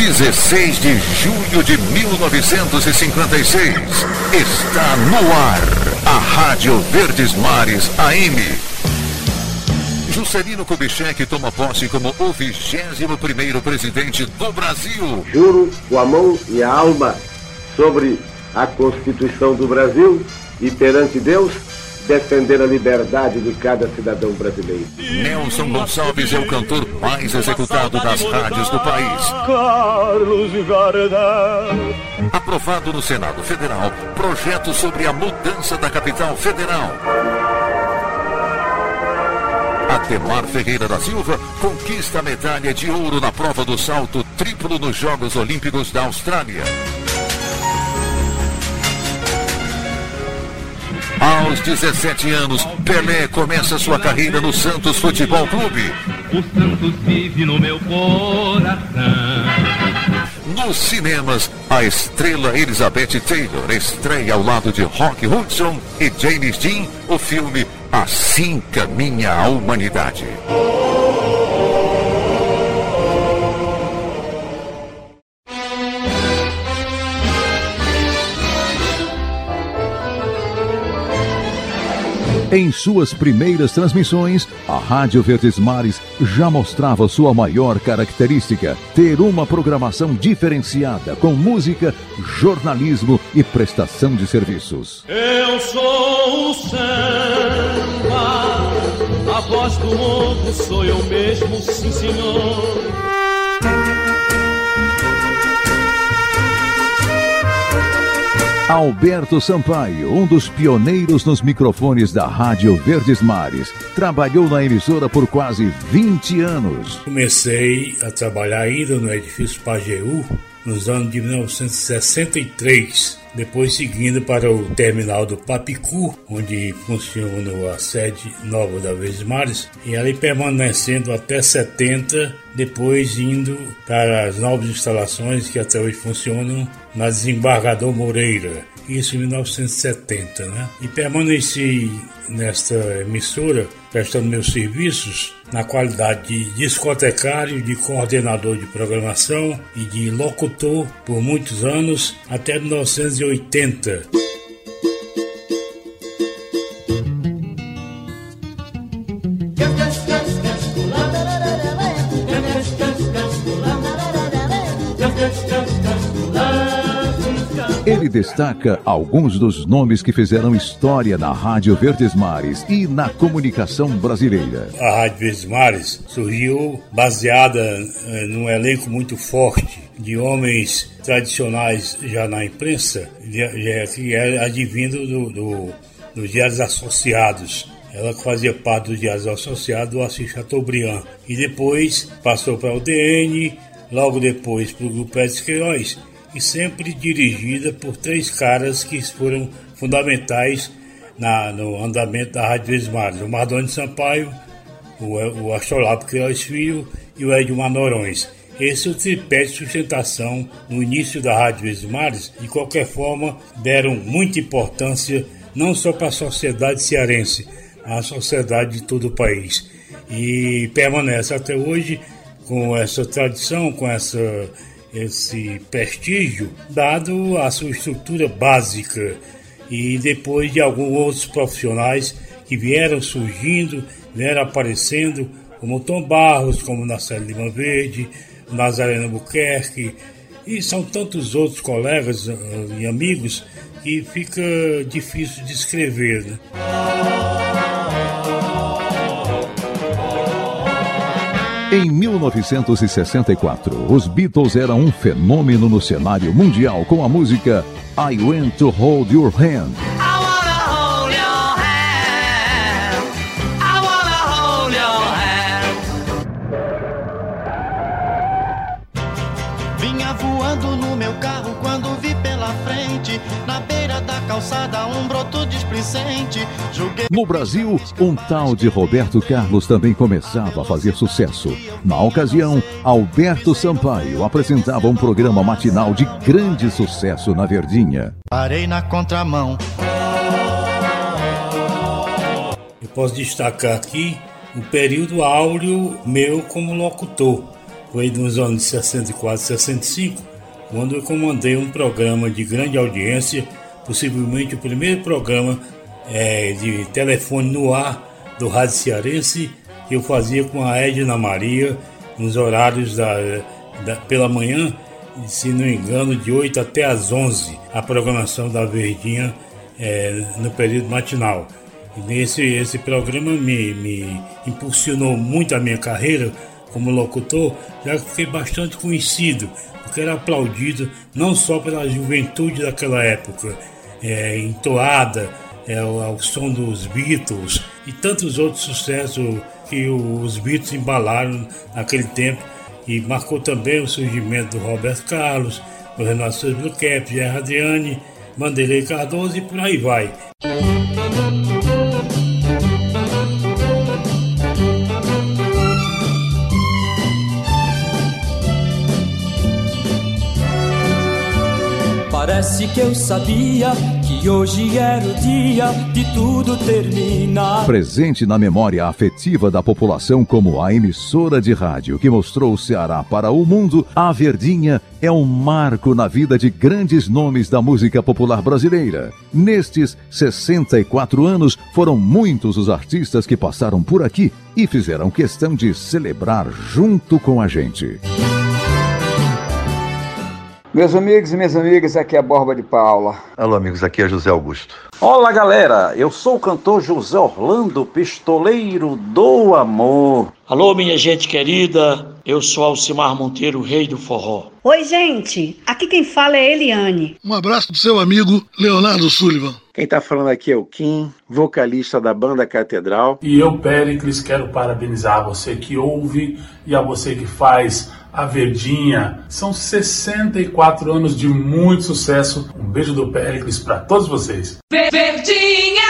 16 de junho de 1956. Está no ar a Rádio Verdes Mares AM. Juscelino Kubitschek toma posse como o 21 presidente do Brasil. Juro com a mão e a alma sobre a Constituição do Brasil e perante Deus defender a liberdade de cada cidadão brasileiro. Nelson Gonçalves é o cantor mais executado das rádios do país. Carlos Gardel. Aprovado no Senado Federal, projeto sobre a mudança da capital federal. Ademar Ferreira da Silva conquista a medalha de ouro na prova do salto triplo nos Jogos Olímpicos da Austrália. Aos 17 anos, Pelé começa sua carreira no Santos Futebol Clube. O Santos vive no meu coração. Nos cinemas, a estrela Elizabeth Taylor estreia ao lado de Rock Hudson e James Dean o filme Assim Caminha a Humanidade. Em suas primeiras transmissões, a Rádio Verdes Mares já mostrava sua maior característica: ter uma programação diferenciada com música, jornalismo e prestação de serviços. Eu sou o samba, a voz do mundo sou eu mesmo, sim senhor. Alberto Sampaio, um dos pioneiros nos microfones da Rádio Verdes Mares, trabalhou na emissora por quase 20 anos. Comecei a trabalhar ainda no edifício Pajeú nos anos de 1963, depois seguindo para o terminal do Papicu, onde funciona a sede nova da Verdes Mares, e ali permanecendo até 70, depois indo para as novas instalações que até hoje funcionam na Desembargador Moreira, isso em 1970, né? E permaneci nesta emissora prestando meus serviços na qualidade de discotecário, de coordenador de programação e de locutor por muitos anos até 1980. Destaca alguns dos nomes que fizeram história na Rádio Verdes Mares e na comunicação brasileira. A Rádio Verdes Mares surgiu baseada eh, num elenco muito forte de homens tradicionais já na imprensa, que é advindo do, do, dos Diários Associados. Ela fazia parte dos Diários Associados do Assis Chateaubriand. E depois passou para o DN, logo depois para o Grupo Pérez Queiroz e sempre dirigida por três caras que foram fundamentais na, no andamento da Rádio Vesmares, o Mardoni Sampaio, o, o Astrolabo Queiroz Filho e o Edmar Norões. Esse é o tripé de sustentação no início da Rádio Vesmares, de qualquer forma, deram muita importância não só para a sociedade cearense, à sociedade de todo o país. E permanece até hoje com essa tradição, com essa esse prestígio dado a sua estrutura básica e depois de alguns outros profissionais que vieram surgindo, vieram aparecendo, como Tom Barros, como Marcelo Lima Verde, Nazareno Buquerque, e são tantos outros colegas uh, e amigos que fica difícil de escrever. Né? Em 1964, os Beatles eram um fenômeno no cenário mundial com a música I Want to Hold Your Hand. Vinha voando no meu carro quando vi pela frente, na beira da calçada, um broto. No Brasil, um tal de Roberto Carlos também começava a fazer sucesso. Na ocasião, Alberto Sampaio apresentava um programa matinal de grande sucesso na Verdinha. Parei na contramão. Eu posso destacar aqui o período áureo meu como locutor. foi nos anos 64, 65, quando eu comandei um programa de grande audiência, possivelmente o primeiro programa é, de telefone no ar do Rádio Cearense, que eu fazia com a Edna Maria, nos horários da, da, pela manhã, se não engano, de 8 até as 11, a programação da Verdinha é, no período matinal. E esse, esse programa me, me impulsionou muito a minha carreira como locutor, já que fiquei bastante conhecido, porque era aplaudido não só pela juventude daquela época, é, entoada é, ao, som dos Beatles e tantos outros sucessos que os Beatles embalaram naquele tempo e marcou também o surgimento do Roberto Carlos, do Renato Blue Cap, Gerard Adriane, Mandelei Cardoso e por aí vai. Que eu sabia que hoje era o dia de tudo terminar. Presente na memória afetiva da população como a emissora de rádio que mostrou o Ceará para o mundo, a Verdinha é um marco na vida de grandes nomes da música popular brasileira. Nestes 64 anos, foram muitos os artistas que passaram por aqui e fizeram questão de celebrar junto com a gente. Meus amigos e minhas amigas, aqui é a Borba de Paula. Alô, amigos, aqui é José Augusto. Olá, galera, eu sou o cantor José Orlando, pistoleiro do amor. Alô, minha gente querida, eu sou Alcimar Monteiro, rei do forró. Oi, gente, aqui quem fala é Eliane. Um abraço pro seu amigo Leonardo Sullivan. Quem tá falando aqui é o Kim, vocalista da banda Catedral. E eu, Péricles, quero parabenizar você que ouve e a você que faz a Verdinha. São 64 anos de muito sucesso. Um beijo do Péricles para todos vocês. Verdinha!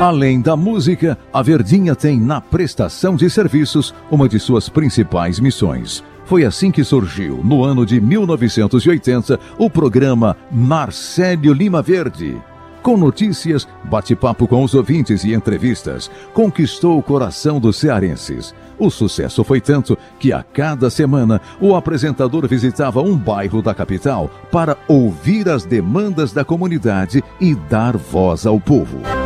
Além da música, a Verdinha tem na prestação de serviços uma de suas principais missões. Foi assim que surgiu, no ano de 1980, o programa Marcelo Lima Verde com notícias, bate-papo com os ouvintes e entrevistas, conquistou o coração dos cearenses. O sucesso foi tanto que a cada semana o apresentador visitava um bairro da capital para ouvir as demandas da comunidade e dar voz ao povo.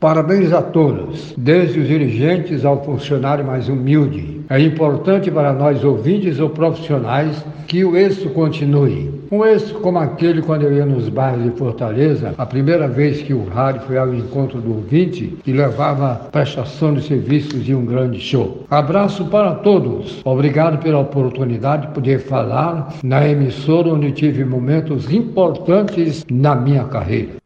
Parabéns a todos, desde os dirigentes ao funcionário mais humilde. É importante para nós ouvintes ou profissionais que o êxito continue. Um êxito como aquele quando eu ia nos bairros de Fortaleza, a primeira vez que o rádio foi ao encontro do ouvinte e levava prestação de serviços e um grande show. Abraço para todos. Obrigado pela oportunidade de poder falar na emissora onde tive momentos importantes na minha carreira.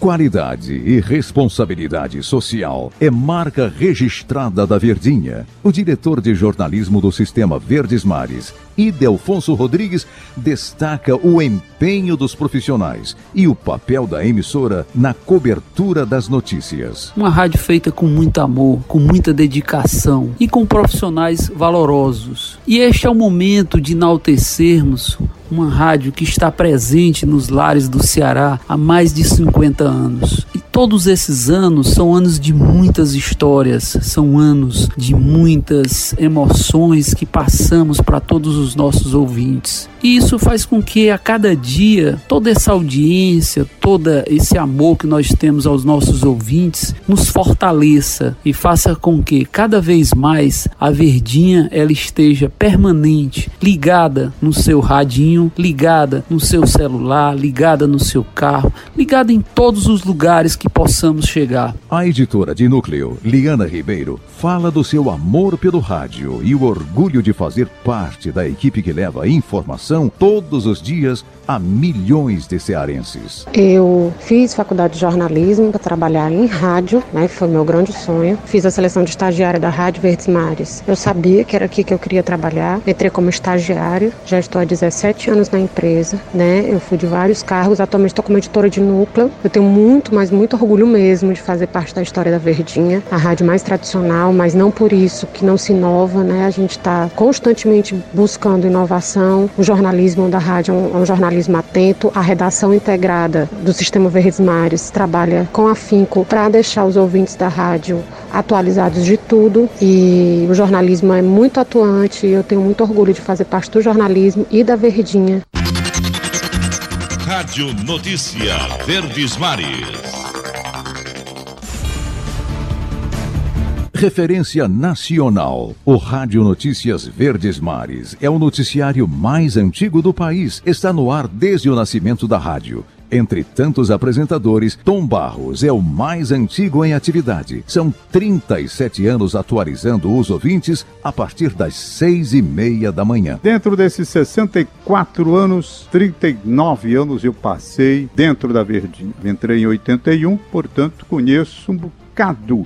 Qualidade e responsabilidade social é marca registrada da Verdinha. O diretor de jornalismo do Sistema Verdes Mares, Idelfonso Rodrigues, destaca o empenho dos profissionais e o papel da emissora na cobertura das notícias. Uma rádio feita com muito amor, com muita dedicação e com profissionais valorosos. E este é o momento de enaltecermos uma rádio que está presente nos lares do Ceará há mais de 50 anos. Todos esses anos são anos de muitas histórias, são anos de muitas emoções que passamos para todos os nossos ouvintes. E isso faz com que a cada dia toda essa audiência, todo esse amor que nós temos aos nossos ouvintes nos fortaleça e faça com que cada vez mais a verdinha ela esteja permanente, ligada no seu radinho, ligada no seu celular, ligada no seu carro, ligada em todos os lugares que possamos chegar. A editora de núcleo, Liana Ribeiro, fala do seu amor pelo rádio e o orgulho de fazer parte da equipe que leva informação todos os dias a milhões de cearenses. Eu fiz faculdade de jornalismo para trabalhar em rádio, né? Foi meu grande sonho. Fiz a seleção de estagiária da Rádio Verdes Mares. Eu sabia que era aqui que eu queria trabalhar. Entrei como estagiário. Já estou há 17 anos na empresa, né? Eu fui de vários cargos. Atualmente estou como editora de núcleo. Eu tenho muito, mas muito orgulho mesmo de fazer parte da história da Verdinha, a rádio mais tradicional, mas não por isso que não se inova, né? A gente está constantemente buscando inovação. O jornalismo da rádio é um, é um jornalismo atento. A redação integrada do Sistema Verdes Mares trabalha com afinco para deixar os ouvintes da rádio atualizados de tudo e o jornalismo é muito atuante eu tenho muito orgulho de fazer parte do jornalismo e da Verdinha. Rádio Notícia Verdes Mares. Referência nacional. O Rádio Notícias Verdes Mares é o noticiário mais antigo do país. Está no ar desde o nascimento da rádio. Entre tantos apresentadores, Tom Barros é o mais antigo em atividade. São 37 anos atualizando os ouvintes a partir das seis e meia da manhã. Dentro desses 64 anos, 39 anos eu passei dentro da Verdinha. Entrei em 81, portanto conheço um bocado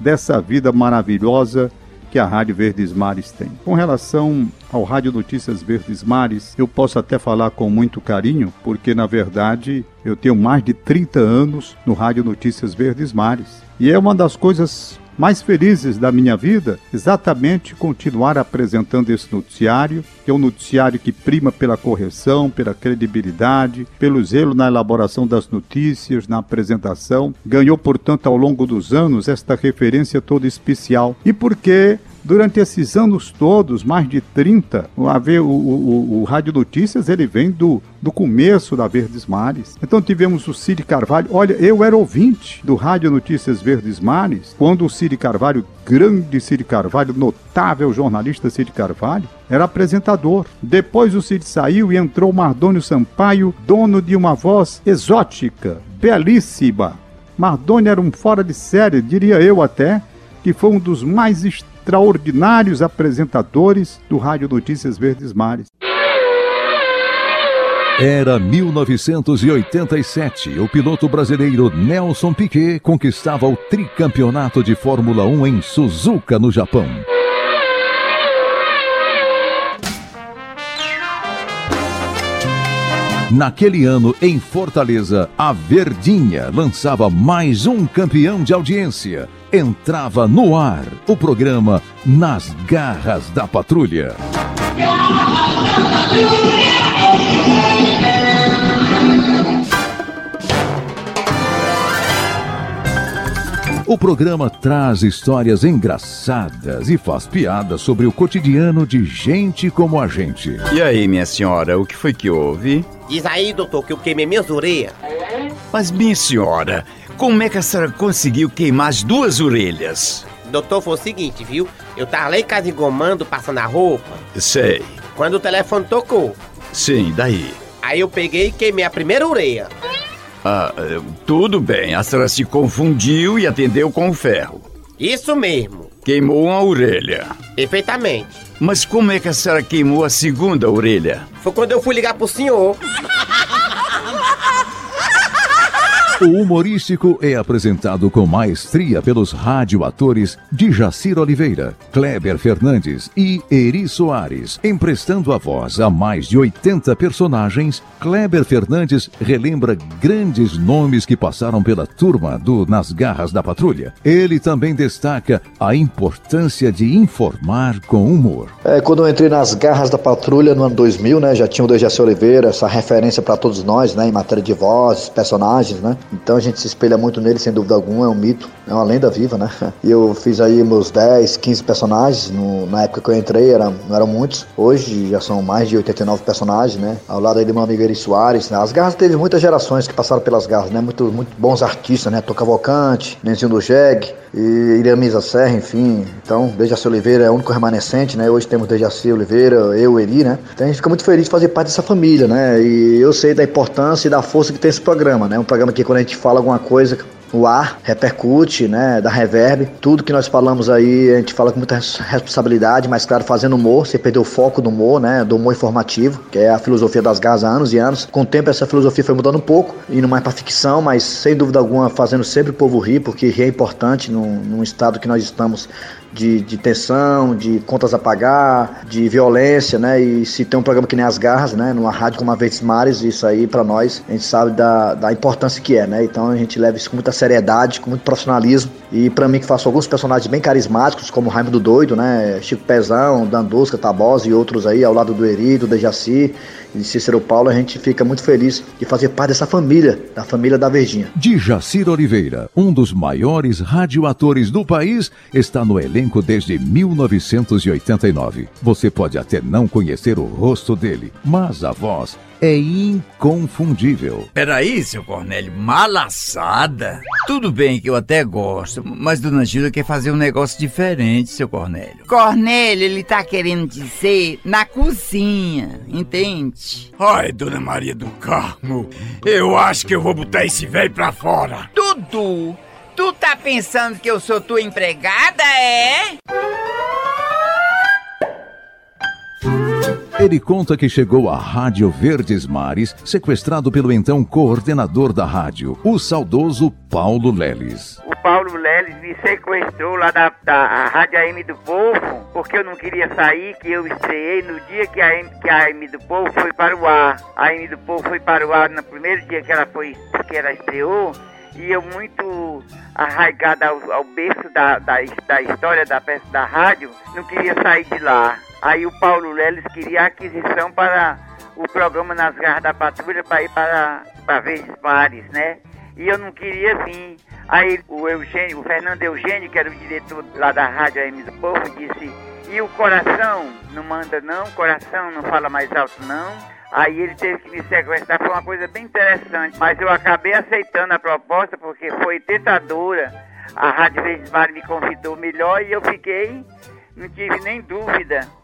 dessa vida maravilhosa que a Rádio Verdes Mares tem. Com relação ao Rádio Notícias Verdes Mares, eu posso até falar com muito carinho, porque na verdade eu tenho mais de 30 anos no Rádio Notícias Verdes Mares. E é uma das coisas mais felizes da minha vida exatamente continuar apresentando esse noticiário, que é um noticiário que prima pela correção, pela credibilidade, pelo zelo na elaboração das notícias, na apresentação. Ganhou, portanto, ao longo dos anos esta referência toda especial. E porque Durante esses anos todos, mais de 30, o, o, o, o Rádio Notícias ele vem do, do começo da Verdes Mares. Então tivemos o Cid Carvalho. Olha, eu era ouvinte do Rádio Notícias Verdes Mares quando o Cid Carvalho, grande Cid Carvalho, notável jornalista Cid Carvalho, era apresentador. Depois o Cid saiu e entrou Mardônio Sampaio, dono de uma voz exótica, belíssima. Mardônio era um fora de série, diria eu até, que foi um dos mais extraordinários apresentadores do Rádio Notícias Verdes Mares. Era 1987. O piloto brasileiro Nelson Piquet conquistava o tricampeonato de Fórmula 1 em Suzuka, no Japão. Naquele ano, em Fortaleza, a Verdinha lançava mais um campeão de audiência entrava no ar o programa Nas Garras da Patrulha. O programa traz histórias engraçadas e faz piadas sobre o cotidiano de gente como a gente. E aí, minha senhora, o que foi que houve? Diz aí, doutor, que eu queimei minhas orelhas. Mas, minha senhora, como é que a senhora conseguiu queimar as duas orelhas? Doutor, foi o seguinte, viu? Eu tava lá em casa engomando, passando a roupa. Sei. Quando o telefone tocou. Sim, daí? Aí eu peguei e queimei a primeira orelha. Ah, tudo bem. A senhora se confundiu e atendeu com o ferro. Isso mesmo. Queimou uma orelha. Perfeitamente. Mas como é que a senhora queimou a segunda orelha? Foi quando eu fui ligar pro senhor. O humorístico é apresentado com maestria pelos radioatores Djacir Oliveira, Kleber Fernandes e Eri Soares. Emprestando a voz a mais de 80 personagens, Kleber Fernandes relembra grandes nomes que passaram pela turma do Nas Garras da Patrulha. Ele também destaca a importância de informar com humor. É, quando eu entrei nas Garras da Patrulha no ano 2000, né, já tinha o Dejaci Oliveira, essa referência para todos nós, né, em matéria de vozes, personagens, né? Então a gente se espelha muito nele, sem dúvida alguma, é um mito, é uma lenda viva, né? E eu fiz aí meus 10, 15 personagens, no, na época que eu entrei era, não eram muitos, hoje já são mais de 89 personagens, né? Ao lado aí do meu amigo Eri Soares, né? As Garras teve muitas gerações que passaram pelas Garras, né? Muito, muito bons artistas, né? Toca Volcante, Nenzinho do Jeg, e Iramisa Serra, enfim. Então, Dejaci Oliveira é o único remanescente, né? Hoje temos Dejaci Oliveira, eu, Eri, né? Então a gente fica muito feliz de fazer parte dessa família, né? E eu sei da importância e da força que tem esse programa, né? Um programa que quando a gente fala alguma coisa o ar repercute, né, da reverb. Tudo que nós falamos aí, a gente fala com muita responsabilidade, mas claro, fazendo humor, você perdeu o foco do humor, né, do humor informativo, que é a filosofia das garras há anos e anos. Com o tempo essa filosofia foi mudando um pouco, indo mais para ficção, mas sem dúvida alguma fazendo sempre o povo rir, porque rir é importante num, num estado que nós estamos de, de tensão, de contas a pagar, de violência, né? E se tem um programa que nem As Garras, né? Numa rádio como a Verdes Mares, isso aí para nós, a gente sabe da, da importância que é, né? Então a gente leva isso com muita seriedade, com muito profissionalismo. E para mim que faço alguns personagens bem carismáticos, como Raimundo Doido, né? Chico Pezão, Dandusca, Tabosa e outros aí, ao lado do Eri, do Dejaci e Cícero Paulo, a gente fica muito feliz de fazer parte dessa família, da família da Verdinha. De Jacir Oliveira, um dos maiores radioatores do país, está no elenco desde 1989. Você pode até não conhecer o rosto dele, mas a voz é inconfundível. Peraí, seu Cornélio, malaçada? Tudo bem que eu até gosto, mas Dona Gilda quer fazer um negócio diferente, seu Cornélio. Cornélio, ele tá querendo dizer na cozinha, entende? Ai, Dona Maria do Carmo, eu acho que eu vou botar esse velho pra fora. Dudu, tu tá pensando que eu sou tua empregada, é? Ele conta que chegou à Rádio Verdes Mares, sequestrado pelo então coordenador da rádio, o saudoso Paulo Leles. O Paulo Leles me sequestrou lá da, da Rádio AM do Povo, porque eu não queria sair, que eu estreiei no dia que a, AM, que a AM do Povo foi para o ar. A AM do Povo foi para o ar no primeiro dia que ela foi, que ela estreou, e eu muito arraigada ao, ao berço da, da, da história da peça da rádio, não queria sair de lá. Aí o Paulo Leles queria aquisição para o programa Nas Garras da Patrulha para ir para, para Verdes Mares, né? E eu não queria assim. Aí o Eugênio, o Fernando Eugênio, que era o diretor lá da Rádio AM do Povo, disse, e o coração não manda não, o coração não fala mais alto não. Aí ele teve que me sequestrar, foi uma coisa bem interessante. Mas eu acabei aceitando a proposta porque foi tentadora. A Rádio Verdes Mares me convidou melhor e eu fiquei, não tive nem dúvida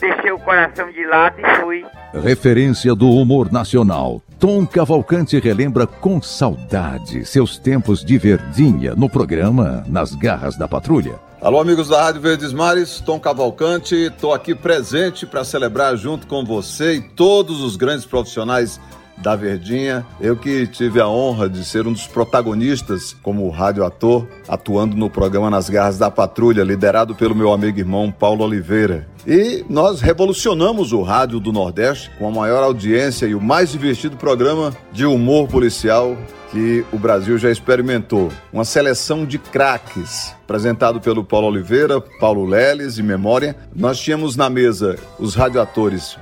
deixei o coração de lado e fui. Referência do humor nacional. Tom Cavalcante relembra com saudade seus tempos de verdinha no programa Nas Garras da Patrulha. Alô, amigos da Rádio Verdes Mares, Tom Cavalcante, estou aqui presente para celebrar junto com você e todos os grandes profissionais da Verdinha. Eu que tive a honra de ser um dos protagonistas como radioator, atuando no programa Nas Garras da Patrulha, liderado pelo meu amigo irmão Paulo Oliveira. E nós revolucionamos o rádio do Nordeste com a maior audiência e o mais divertido programa de humor policial que o Brasil já experimentou. Uma seleção de craques, apresentado pelo Paulo Oliveira, Paulo Leles e Memória. Nós tínhamos na mesa os radioatores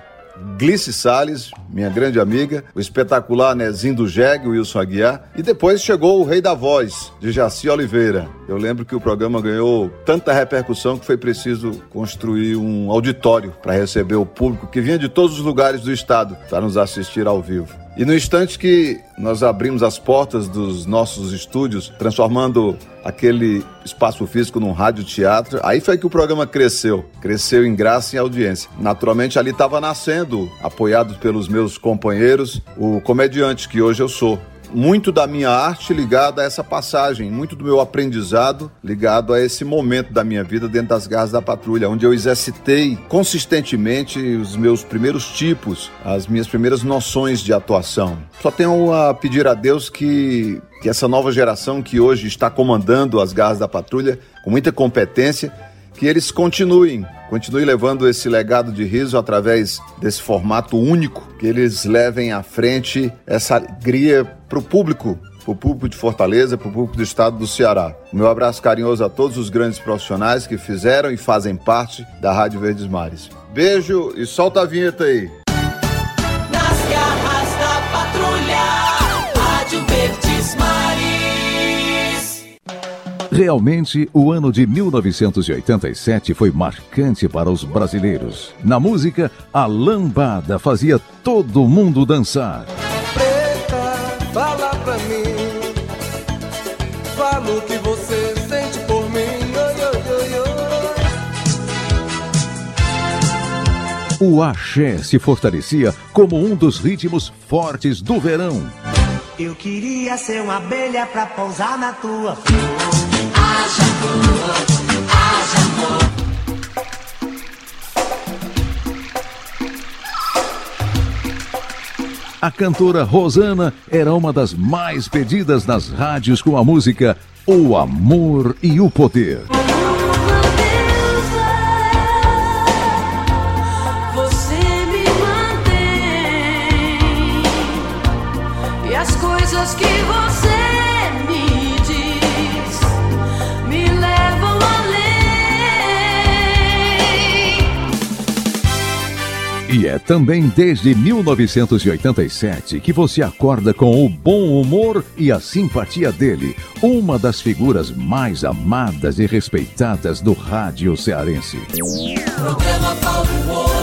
Glice Salles, minha grande amiga, o espetacular Nezinho do Jeg, Wilson Aguiar, e depois chegou o Rei da Voz, de Jaci Oliveira. Eu lembro que o programa ganhou tanta repercussão que foi preciso construir um auditório para receber o público que vinha de todos os lugares do estado para nos assistir ao vivo. E no instante que nós abrimos as portas dos nossos estúdios, transformando aquele espaço físico num rádio teatro, aí foi que o programa cresceu. Cresceu em graça e audiência. Naturalmente ali estava nascendo, apoiado pelos meus companheiros, o comediante que hoje eu sou muito da minha arte ligada a essa passagem, muito do meu aprendizado ligado a esse momento da minha vida dentro das garras da patrulha, onde eu exercitei consistentemente os meus primeiros tipos, as minhas primeiras noções de atuação. Só tenho a pedir a Deus que, que essa nova geração que hoje está comandando as garras da patrulha com muita competência que eles continuem, continuem levando esse legado de riso através desse formato único, que eles levem à frente essa alegria para o público, para o público de Fortaleza, para o público do estado do Ceará. Meu abraço carinhoso a todos os grandes profissionais que fizeram e fazem parte da Rádio Verdes Mares. Beijo e solta a vinheta aí. Nas garras da patrulha, Rádio Verdes Mares. Realmente, o ano de 1987 foi marcante para os brasileiros. Na música, a lambada fazia todo mundo dançar. Fala o que você sente por mim. Oi, oi, oi, oi. O axé se fortalecia como um dos ritmos fortes do verão. Eu queria ser uma abelha pra pousar na tua flor. Haja amor, a cantora Rosana era uma das mais pedidas nas rádios com a música O Amor e o Poder. que vou E é também desde 1987 que você acorda com o bom humor e a simpatia dele, uma das figuras mais amadas e respeitadas do rádio cearense. Programa Paulo.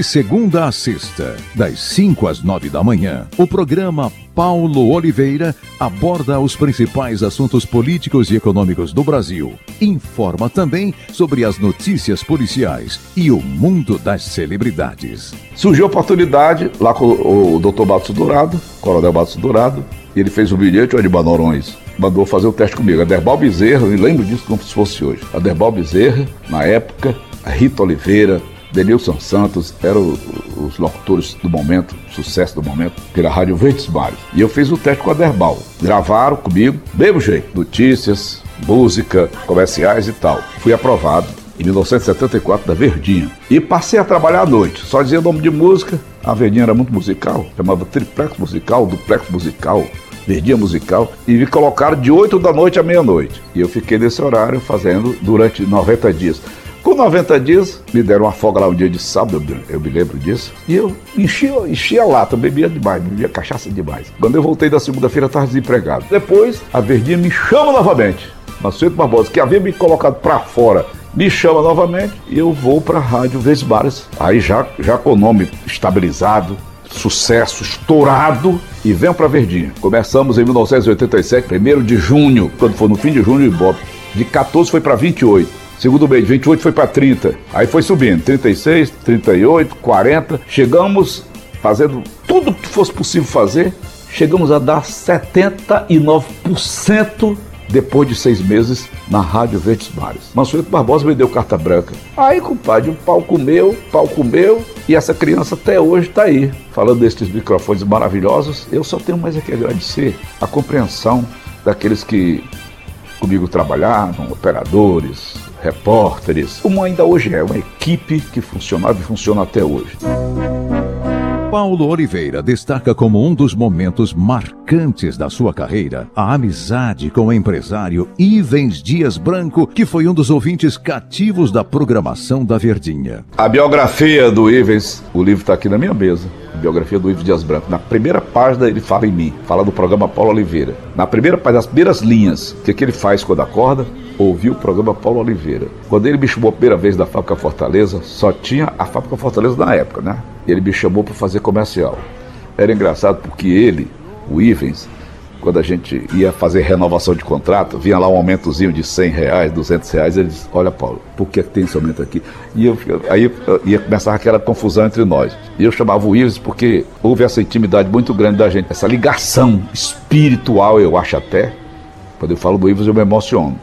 De segunda a sexta, das 5 às 9 da manhã, o programa Paulo Oliveira aborda os principais assuntos políticos e econômicos do Brasil. Informa também sobre as notícias policiais e o mundo das celebridades. Surgiu a oportunidade lá com o, Dr. Batos Dourado, Coronel Batos Dourado, e ele fez o bilhete, o Edmar Norões mandou fazer o teste comigo. A Derbal Bezerra, me lembro disso como se fosse hoje. A Derbal Bezerra, na época, Rita Oliveira, Denilson Santos eram os locutores do momento, sucesso do momento, pela Rádio Verdes Mares. E eu fiz o teste com a Derbal. Gravaram comigo, mesmo jeito, notícias, música, comerciais e tal. Fui aprovado em 1974 da Verdinha. E passei a trabalhar à noite, só dizia nome de música. A Verdinha era muito musical, chamava triplex musical, duplex musical, Verdinha musical, e me colocaram de 8 da noite à meia-noite. E eu fiquei nesse horário fazendo durante 90 dias. Com 90 dias, me deram uma folga lá um dia de sábado, eu me lembro disso. E eu enchia, enchia lata, bebia demais, bebia cachaça demais. Quando eu voltei da segunda-feira, estava desempregado. Depois, a Verdinha me chama novamente. Marcelo Barbosa, que havia me colocado para fora, me chama novamente e eu vou para a Rádio Vesbares. Aí já, já com o nome estabilizado, sucesso estourado e venho para Verdinha. Começamos em 1987, 1 de junho, quando foi no fim de junho, Ibope. De 14 foi para 28. Segundo mês, 28 foi para 30. Aí foi subindo, 36, 38, 40. Chegamos fazendo tudo que fosse possível fazer. Chegamos a dar 79% depois de seis meses na Rádio Verdes Mares. Mansueto Barbosa me deu carta branca. Aí, compadre, o pau comeu, pau comeu, e essa criança até hoje está aí, falando destes microfones maravilhosos. Eu só tenho mais a que agradecer a compreensão daqueles que comigo trabalharam, operadores, repórteres, como ainda hoje é, uma equipe que funcionava e funciona até hoje. Paulo Oliveira destaca como um dos momentos marcantes da sua carreira a amizade com o empresário Ivens Dias Branco, que foi um dos ouvintes cativos da programação da Verdinha. A biografia do Ivens, o livro está aqui na minha mesa. Biografia do Ivens Dias Branco. Na primeira página ele fala em mim, fala do programa Paulo Oliveira. Na primeira página, nas primeiras linhas, o que, que ele faz quando acorda? Ouvir o programa Paulo Oliveira. Quando ele me chamou a primeira vez da Fábrica Fortaleza, só tinha a Fábrica Fortaleza na época, né? Ele me chamou para fazer comercial. Era engraçado porque ele, o Ivens, quando a gente ia fazer renovação de contrato, vinha lá um aumentozinho de 100 reais, 200 reais, ele disse, olha Paulo, por que tem esse aumento aqui? E eu, aí ia começar aquela confusão entre nós. E eu chamava o Ives porque houve essa intimidade muito grande da gente, essa ligação espiritual, eu acho até. Quando eu falo do Ives, eu me emociono.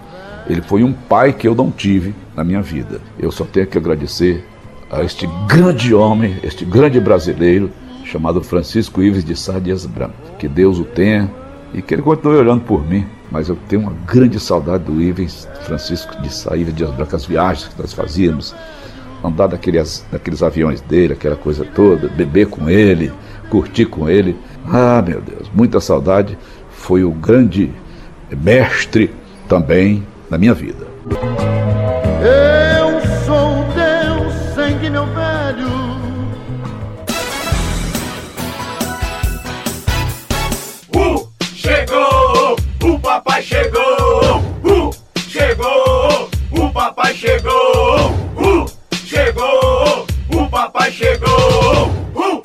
Ele foi um pai que eu não tive na minha vida. Eu só tenho que agradecer a este grande homem, este grande brasileiro, chamado Francisco Ives de Sá Dias Branco. Que Deus o tenha e que ele continue olhando por mim. Mas eu tenho uma grande saudade do Ives Francisco de Sá Ives Dias Branco, as viagens que nós fazíamos, andar daqueles, daqueles aviões dele, aquela coisa toda, beber com ele, curtir com ele. Ah, meu Deus, muita saudade. Foi o grande mestre também na minha vida. Eu papai chegou. Uh, chegou, o papai chegou. Uh.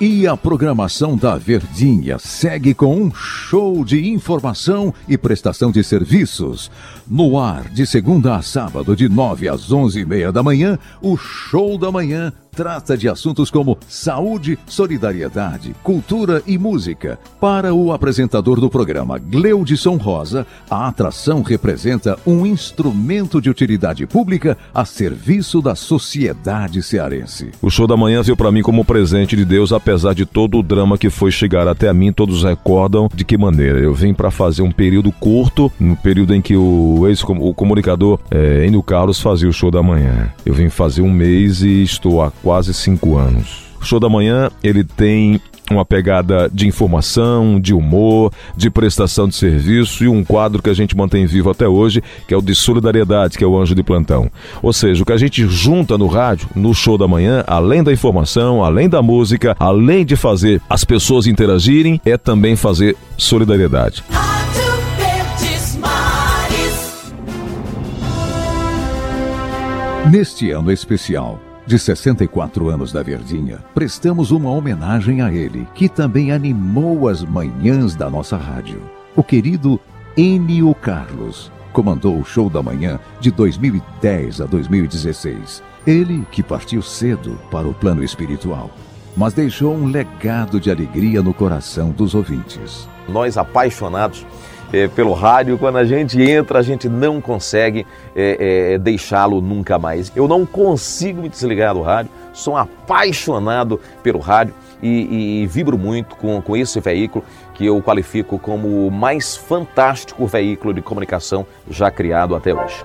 E a programação da Verdinha segue com um show de informação e prestação de serviços. No ar, de segunda a sábado, de 9 às 11 e meia da manhã, o Show da Manhã trata de assuntos como saúde, solidariedade, cultura e música. Para o apresentador do programa, Gleudson Rosa, a atração representa um instrumento de utilidade pública a serviço da sociedade cearense. O show da manhã veio para mim como presente de Deus, apesar de todo o drama que foi chegar até mim. Todos recordam de que maneira. Eu vim para fazer um período curto, no período em que o ex-comunicador é, Enio Carlos fazia o show da manhã. Eu vim fazer um mês e estou há quase cinco anos. O show da manhã ele tem uma pegada de informação, de humor, de prestação de serviço e um quadro que a gente mantém vivo até hoje, que é o de solidariedade, que é o anjo de plantão. Ou seja, o que a gente junta no rádio, no show da manhã, além da informação, além da música, além de fazer as pessoas interagirem, é também fazer solidariedade. Neste ano especial, de 64 anos da Verdinha, prestamos uma homenagem a ele, que também animou as manhãs da nossa rádio. O querido Enio Carlos comandou o show da manhã de 2010 a 2016. Ele que partiu cedo para o plano espiritual, mas deixou um legado de alegria no coração dos ouvintes. Nós apaixonados é, pelo rádio, quando a gente entra, a gente não consegue é, é, deixá-lo nunca mais. Eu não consigo me desligar do rádio, sou apaixonado pelo rádio e, e vibro muito com, com esse veículo que eu qualifico como o mais fantástico veículo de comunicação já criado até hoje.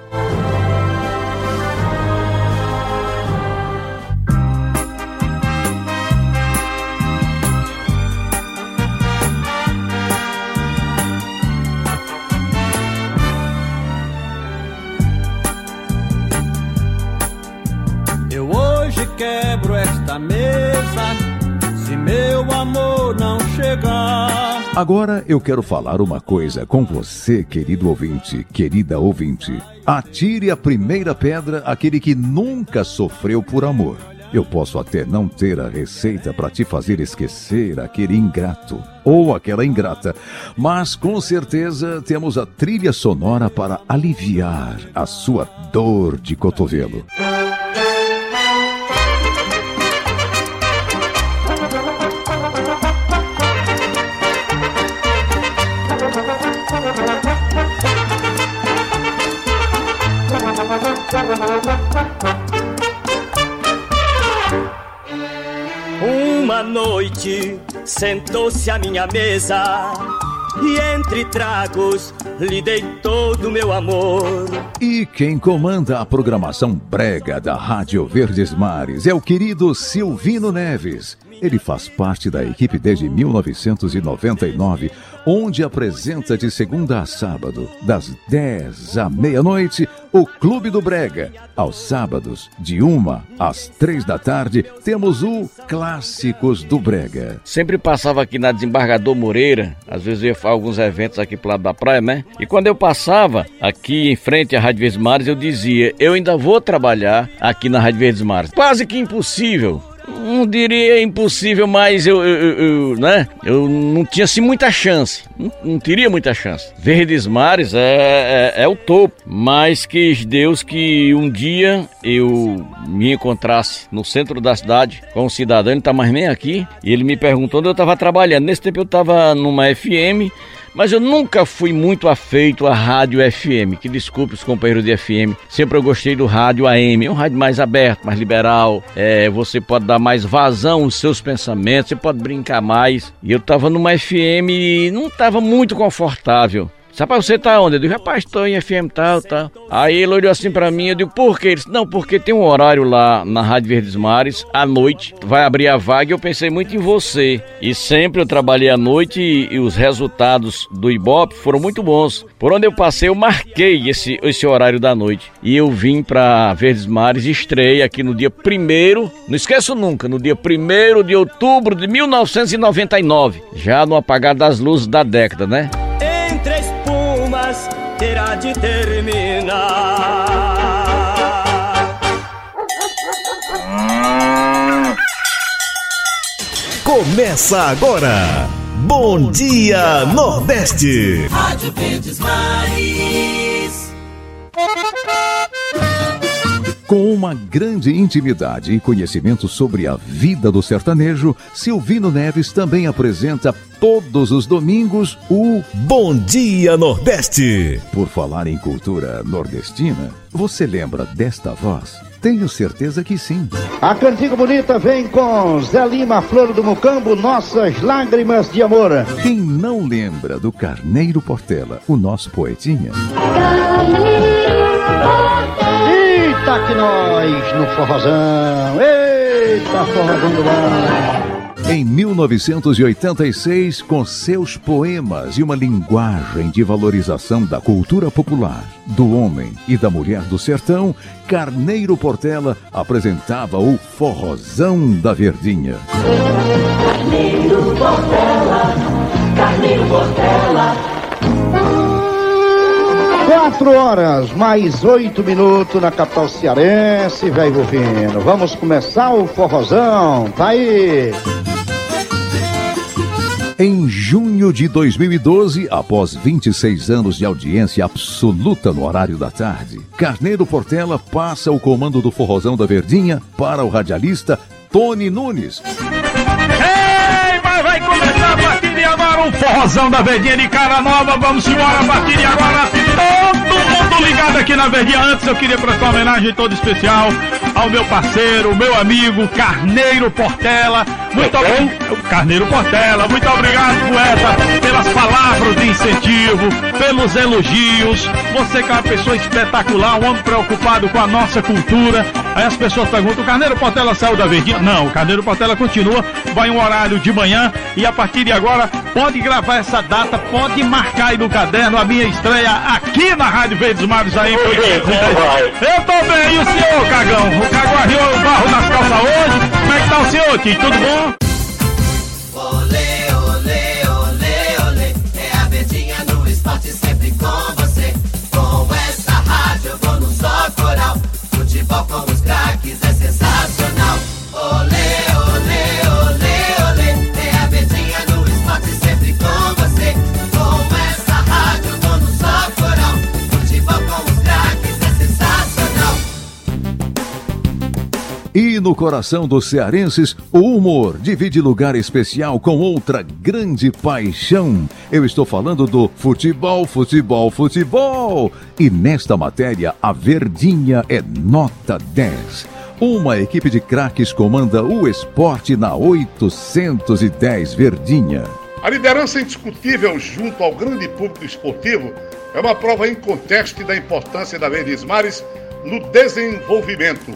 Agora eu quero falar uma coisa com você, querido ouvinte, querida ouvinte. Atire a primeira pedra aquele que nunca sofreu por amor. Eu posso até não ter a receita para te fazer esquecer aquele ingrato ou aquela ingrata, mas com certeza temos a trilha sonora para aliviar a sua dor de cotovelo. Noite sentou-se à minha mesa e entre tragos lhe dei todo o meu amor. E quem comanda a programação brega da Rádio Verdes Mares é o querido Silvino Neves. Ele faz parte da equipe desde 1999, onde apresenta de segunda a sábado, das 10 à meia-noite, o Clube do Brega. Aos sábados, de uma às três da tarde, temos o Clássicos do Brega. Sempre passava aqui na Desembargador Moreira, às vezes eu ia fazer alguns eventos aqui pro lado da praia, né? E quando eu passava aqui em frente à Rádio Verdes Mares, eu dizia, eu ainda vou trabalhar aqui na Rádio Verdes Mares. Quase que impossível não diria impossível, mas eu, eu, eu, né? Eu não tinha assim muita chance. Não, não teria muita chance. Verdes Mares é, é, é, o topo. Mas quis Deus que um dia eu me encontrasse no centro da cidade com um cidadão, ele tá mais nem aqui, e ele me perguntou onde eu estava trabalhando. Nesse tempo eu estava numa FM mas eu nunca fui muito afeito à rádio FM. Que desculpe os companheiros de FM. Sempre eu gostei do rádio AM. É um rádio mais aberto, mais liberal. É, você pode dar mais vazão aos seus pensamentos, você pode brincar mais. E eu tava numa FM e não tava muito confortável. Rapaz, você tá onde? Eu digo, rapaz, tô em FM tal, tal. Aí ele olhou assim pra mim, eu digo, por quê? Ele disse, não, porque tem um horário lá na Rádio Verdes Mares, à noite, vai abrir a vaga e eu pensei muito em você. E sempre eu trabalhei à noite e, e os resultados do Ibope foram muito bons. Por onde eu passei, eu marquei esse, esse horário da noite. E eu vim pra Verdes Mares estrei aqui no dia primeiro, não esqueço nunca, no dia primeiro de outubro de 1999. Já no apagar das luzes da década, né? Terá de terminar. Começa agora. Bom dia Nordeste. Rádio Verdes Mares. Com uma grande intimidade e conhecimento sobre a vida do sertanejo, Silvino Neves também apresenta todos os domingos o Bom Dia Nordeste. Por falar em cultura nordestina, você lembra desta voz? Tenho certeza que sim. A cantiga bonita vem com Zé Lima, Flor do Mucambo, Nossas Lágrimas de Amor. Quem não lembra do Carneiro Portela, o nosso poetinha? Eita que nós no forrozão. Eita, forrozão do bom. Em 1986, com seus poemas e uma linguagem de valorização da cultura popular, do homem e da mulher do sertão, Carneiro Portela apresentava o Forrozão da Verdinha. Carneiro Portela, Carneiro Portela. Quatro horas, mais oito minutos na capital cearense, velho Rufino. Vamos começar o forrozão, tá aí. Em junho de 2012, após 26 anos de audiência absoluta no horário da tarde, Carneiro Portela passa o comando do Forrozão da Verdinha para o radialista Tony Nunes. Ei, mas vai começar a partir de agora um forrozão da Verdinha de cara nova. Vamos embora a partir de agora. Todo mundo ligado aqui na Verdinha. Antes eu queria prestar uma homenagem toda especial ao meu parceiro, meu amigo Carneiro Portela. Muito obrigado. Carneiro Portela, muito obrigado, poeta, pelas palavras de incentivo, pelos elogios. Você que é uma pessoa espetacular, um homem preocupado com a nossa cultura. Aí as pessoas perguntam: o Carneiro Portela saiu da Verdinha? Não, o Carneiro Portela continua, vai um horário de manhã e a partir de agora pode gravar essa data, pode marcar aí no caderno a minha estreia aqui na Rádio Verdes Mares aí. Foi Eu tô bem, e o senhor, Cagão? O Cagão arriou o barro nas calças hoje. Como é que tá o senhor, Tio? Tudo bom? Olê, olê, olê, olê. É a verdinha no esporte sempre com você. Com essa rádio eu vou num só coral. Futebol com os craques no coração dos cearenses, o humor divide lugar especial com outra grande paixão. Eu estou falando do futebol, futebol, futebol. E nesta matéria, a Verdinha é nota 10. Uma equipe de craques comanda o esporte na 810 Verdinha. A liderança indiscutível junto ao grande público esportivo é uma prova inconteste da importância da Verdes Mares no desenvolvimento,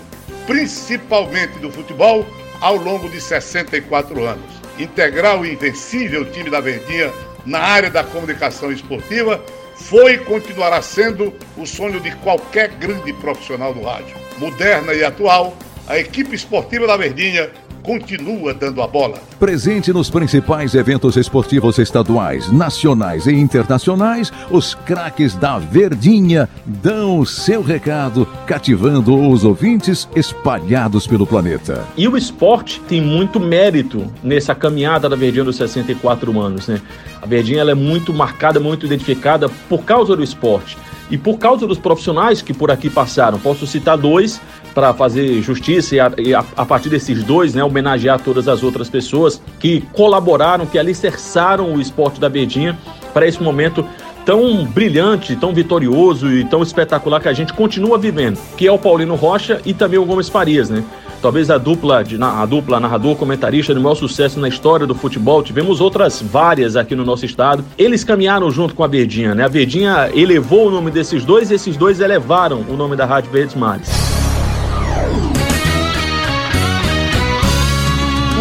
principalmente do futebol, ao longo de 64 anos. Integrar o invencível time da Verdinha na área da comunicação esportiva foi e continuará sendo o sonho de qualquer grande profissional do rádio. Moderna e atual, a equipe esportiva da Verdinha continua dando a bola. Presente nos principais eventos esportivos estaduais, nacionais e internacionais, os craques da Verdinha dão o seu recado, cativando os ouvintes espalhados pelo planeta. E o esporte tem muito mérito nessa caminhada da Verdinha dos 64 anos, né? A Verdinha ela é muito marcada, muito identificada por causa do esporte e por causa dos profissionais que por aqui passaram. Posso citar dois para fazer justiça e, a, e a, a, partir desses dois, né, homenagear todas as outras pessoas que colaboraram, que alicerçaram o esporte da Verdinha para esse momento tão brilhante, tão vitorioso e tão espetacular que a gente continua vivendo, que é o Paulino Rocha e também o Gomes Farias, né? Talvez a dupla, de, a dupla narrador comentarista de maior sucesso na história do futebol. Tivemos outras várias aqui no nosso estado. Eles caminharam junto com a Verdinha, né? A Verdinha elevou o nome desses dois e esses dois elevaram o nome da Rádio Verdes Mares.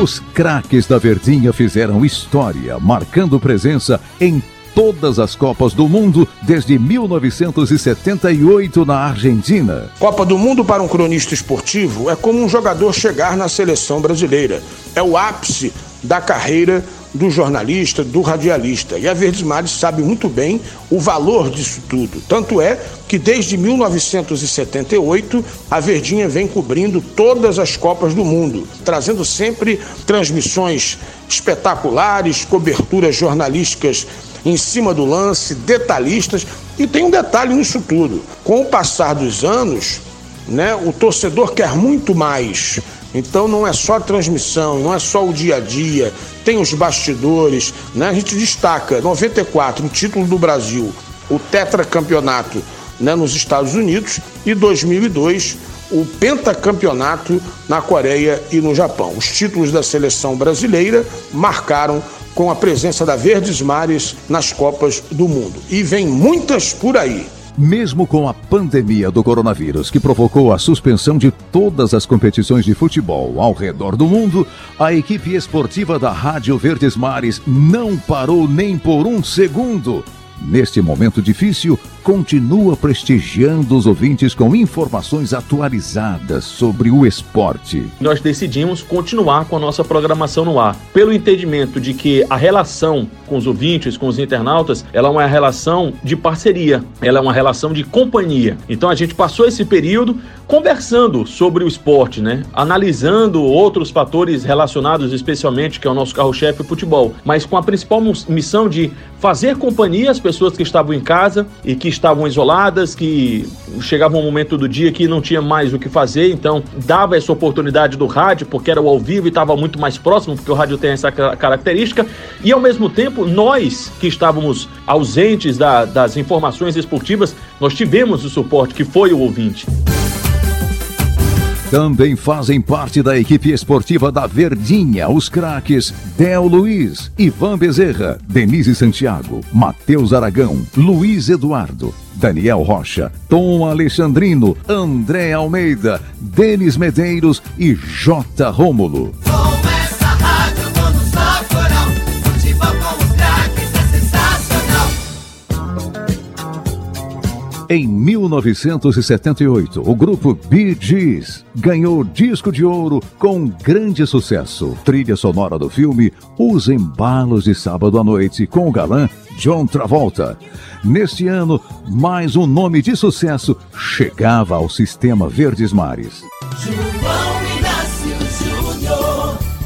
Os craques da Verdinha fizeram história, marcando presença em todas as Copas do Mundo desde 1978 na Argentina. Copa do Mundo para um cronista esportivo é como um jogador chegar na seleção brasileira. É o ápice da carreira do jornalista, do radialista. E a Verdes Mares sabe muito bem o valor disso tudo. Tanto é que desde 1978 a Verdinha vem cobrindo todas as Copas do Mundo, trazendo sempre transmissões espetaculares, coberturas jornalísticas em cima do lance, detalhistas. E tem um detalhe nisso tudo: com o passar dos anos, né? O torcedor quer muito mais. Então não é só a transmissão, não é só o dia a dia, tem os bastidores, né? A gente destaca 94, o título do Brasil, o tetracampeonato né, nos Estados Unidos e 2002 o pentacampeonato na Coreia e no Japão. Os títulos da seleção brasileira marcaram com a presença da Verdes Mares nas Copas do Mundo. E vem muitas por aí. Mesmo com a pandemia do coronavírus, que provocou a suspensão de todas as competições de futebol ao redor do mundo, a equipe esportiva da Rádio Verdes Mares não parou nem por um segundo. Neste momento difícil, continua prestigiando os ouvintes com informações atualizadas sobre o esporte. Nós decidimos continuar com a nossa programação no ar, pelo entendimento de que a relação com os ouvintes, com os internautas, ela é uma relação de parceria, ela é uma relação de companhia. Então a gente passou esse período conversando sobre o esporte, né? Analisando outros fatores relacionados especialmente que é o nosso carro-chefe futebol, mas com a principal missão de fazer companhia às pessoas que estavam em casa e que estavam isoladas, que chegava um momento do dia que não tinha mais o que fazer, então dava essa oportunidade do rádio, porque era o ao vivo e estava muito mais próximo, porque o rádio tem essa característica, e ao mesmo tempo, nós que estávamos ausentes da, das informações esportivas, nós tivemos o suporte que foi o ouvinte. Também fazem parte da equipe esportiva da Verdinha os craques Del Luiz, Ivan Bezerra, Denise Santiago, Matheus Aragão, Luiz Eduardo, Daniel Rocha, Tom Alexandrino, André Almeida, Denis Medeiros e J. Rômulo. Em 1978, o grupo Bee Gees ganhou disco de ouro com grande sucesso. Trilha sonora do filme Os Embalos de Sábado à Noite com o galã John Travolta. Neste ano, mais um nome de sucesso chegava ao sistema Verdes Mares. João.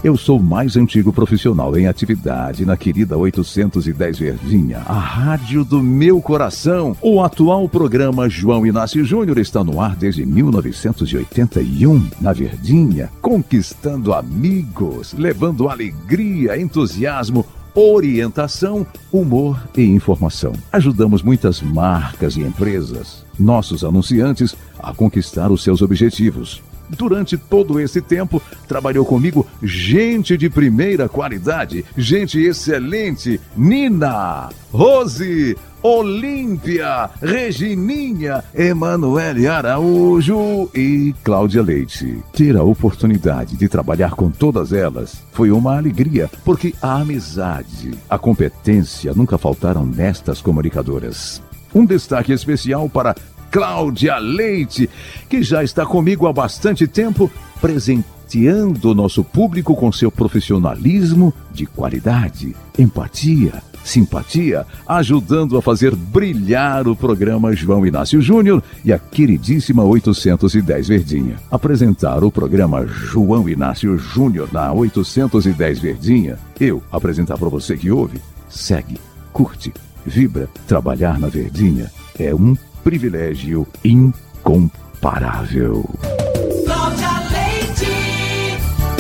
Eu sou o mais antigo profissional em atividade na querida 810 Verdinha, a rádio do meu coração. O atual programa João Inácio Júnior está no ar desde 1981 na Verdinha, conquistando amigos, levando alegria, entusiasmo orientação, humor e informação. Ajudamos muitas marcas e empresas, nossos anunciantes, a conquistar os seus objetivos. Durante todo esse tempo, trabalhou comigo gente de primeira qualidade, gente excelente. Nina, Rose, Olímpia, Regininha, Emanuele Araújo e Cláudia Leite. Ter a oportunidade de trabalhar com todas elas foi uma alegria, porque a amizade, a competência nunca faltaram nestas comunicadoras. Um destaque especial para Cláudia Leite, que já está comigo há bastante tempo, presenteando o nosso público com seu profissionalismo de qualidade, empatia, simpatia, ajudando a fazer brilhar o programa João Inácio Júnior e a queridíssima 810 Verdinha. Apresentar o programa João Inácio Júnior na 810 Verdinha, eu apresentar para você que ouve, segue, curte, vibra, trabalhar na Verdinha é um privilégio incomparável.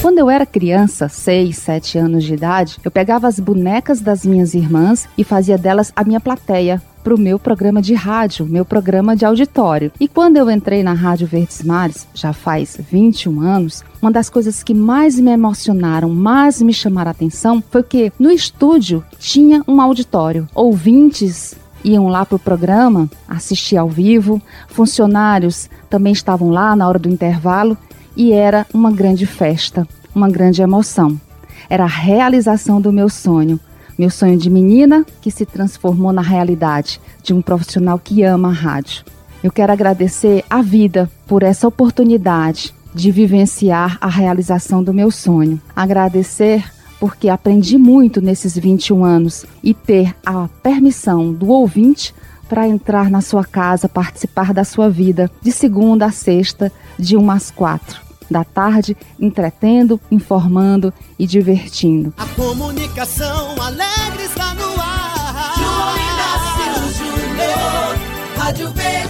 Quando eu era criança, 6, 7 anos de idade, eu pegava as bonecas das minhas irmãs e fazia delas a minha plateia para o meu programa de rádio, meu programa de auditório. E quando eu entrei na Rádio Verdes Mares, já faz 21 anos, uma das coisas que mais me emocionaram, mais me chamaram a atenção, foi que no estúdio tinha um auditório. Ouvintes iam lá para o programa assistir ao vivo, funcionários também estavam lá na hora do intervalo e era uma grande festa, uma grande emoção. Era a realização do meu sonho, meu sonho de menina que se transformou na realidade de um profissional que ama a rádio. Eu quero agradecer a vida por essa oportunidade de vivenciar a realização do meu sonho. Agradecer porque aprendi muito nesses 21 anos e ter a permissão do ouvinte para entrar na sua casa, participar da sua vida de segunda a sexta, de 1 às 4 da tarde, entretendo, informando e divertindo. A comunicação alegre está no ar. Júnior, Rádio Verdes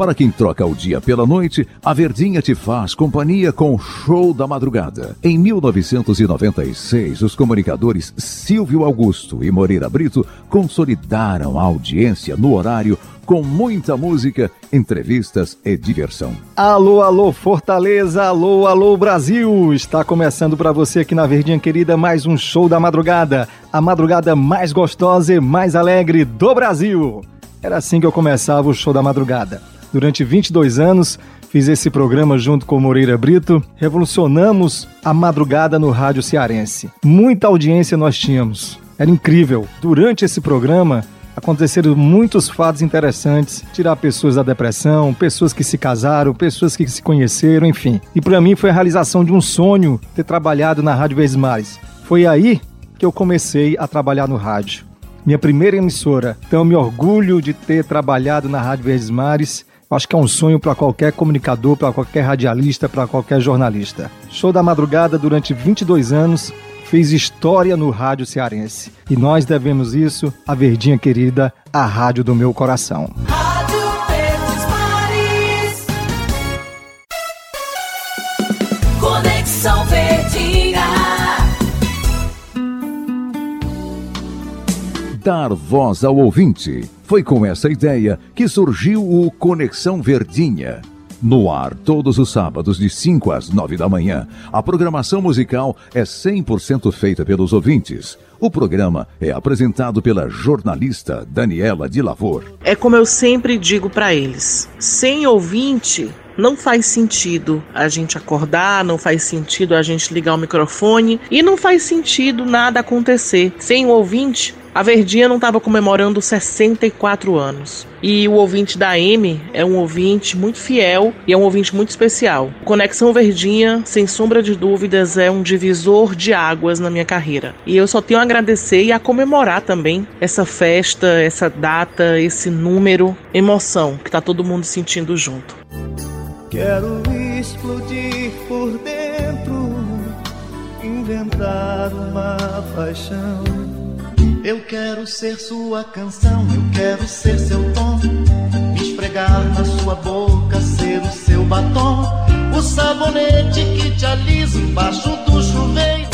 Para quem troca o dia pela noite, a Verdinha te faz companhia com o Show da Madrugada. Em 1996, os comunicadores Silvio Augusto e Moreira Brito consolidaram a audiência no horário com muita música, entrevistas e diversão. Alô, alô, Fortaleza, alô, alô, Brasil! Está começando para você aqui na Verdinha Querida mais um show da madrugada, a madrugada mais gostosa e mais alegre do Brasil. Era assim que eu começava o show da madrugada. Durante 22 anos, fiz esse programa junto com Moreira Brito, revolucionamos a madrugada no rádio cearense. Muita audiência nós tínhamos. Era incrível. Durante esse programa, aconteceram muitos fatos interessantes, tirar pessoas da depressão, pessoas que se casaram, pessoas que se conheceram, enfim. E para mim foi a realização de um sonho ter trabalhado na Rádio Verdes Mares. Foi aí que eu comecei a trabalhar no rádio. Minha primeira emissora. Então me orgulho de ter trabalhado na Rádio Verdes Mares. Acho que é um sonho para qualquer comunicador, para qualquer radialista, para qualquer jornalista. Show da madrugada durante 22 anos, fez história no rádio cearense. E nós devemos isso à Verdinha querida, a rádio do meu coração. Dar voz ao ouvinte. Foi com essa ideia que surgiu o Conexão Verdinha. No ar, todos os sábados, de 5 às 9 da manhã, a programação musical é 100% feita pelos ouvintes. O programa é apresentado pela jornalista Daniela de Lavor. É como eu sempre digo para eles: sem ouvinte, não faz sentido a gente acordar, não faz sentido a gente ligar o microfone e não faz sentido nada acontecer. Sem o ouvinte, a Verdinha não estava comemorando 64 anos. E o ouvinte da M é um ouvinte muito fiel e é um ouvinte muito especial. Conexão Verdinha, sem sombra de dúvidas, é um divisor de águas na minha carreira. E eu só tenho a agradecer e a comemorar também essa festa, essa data, esse número, emoção que tá todo mundo sentindo junto. Quero explodir por dentro, inventar uma paixão. Eu quero ser sua canção, eu quero ser seu tom, me esfregar na sua boca, ser o seu batom, o sabonete que te alisa embaixo do chuveiro.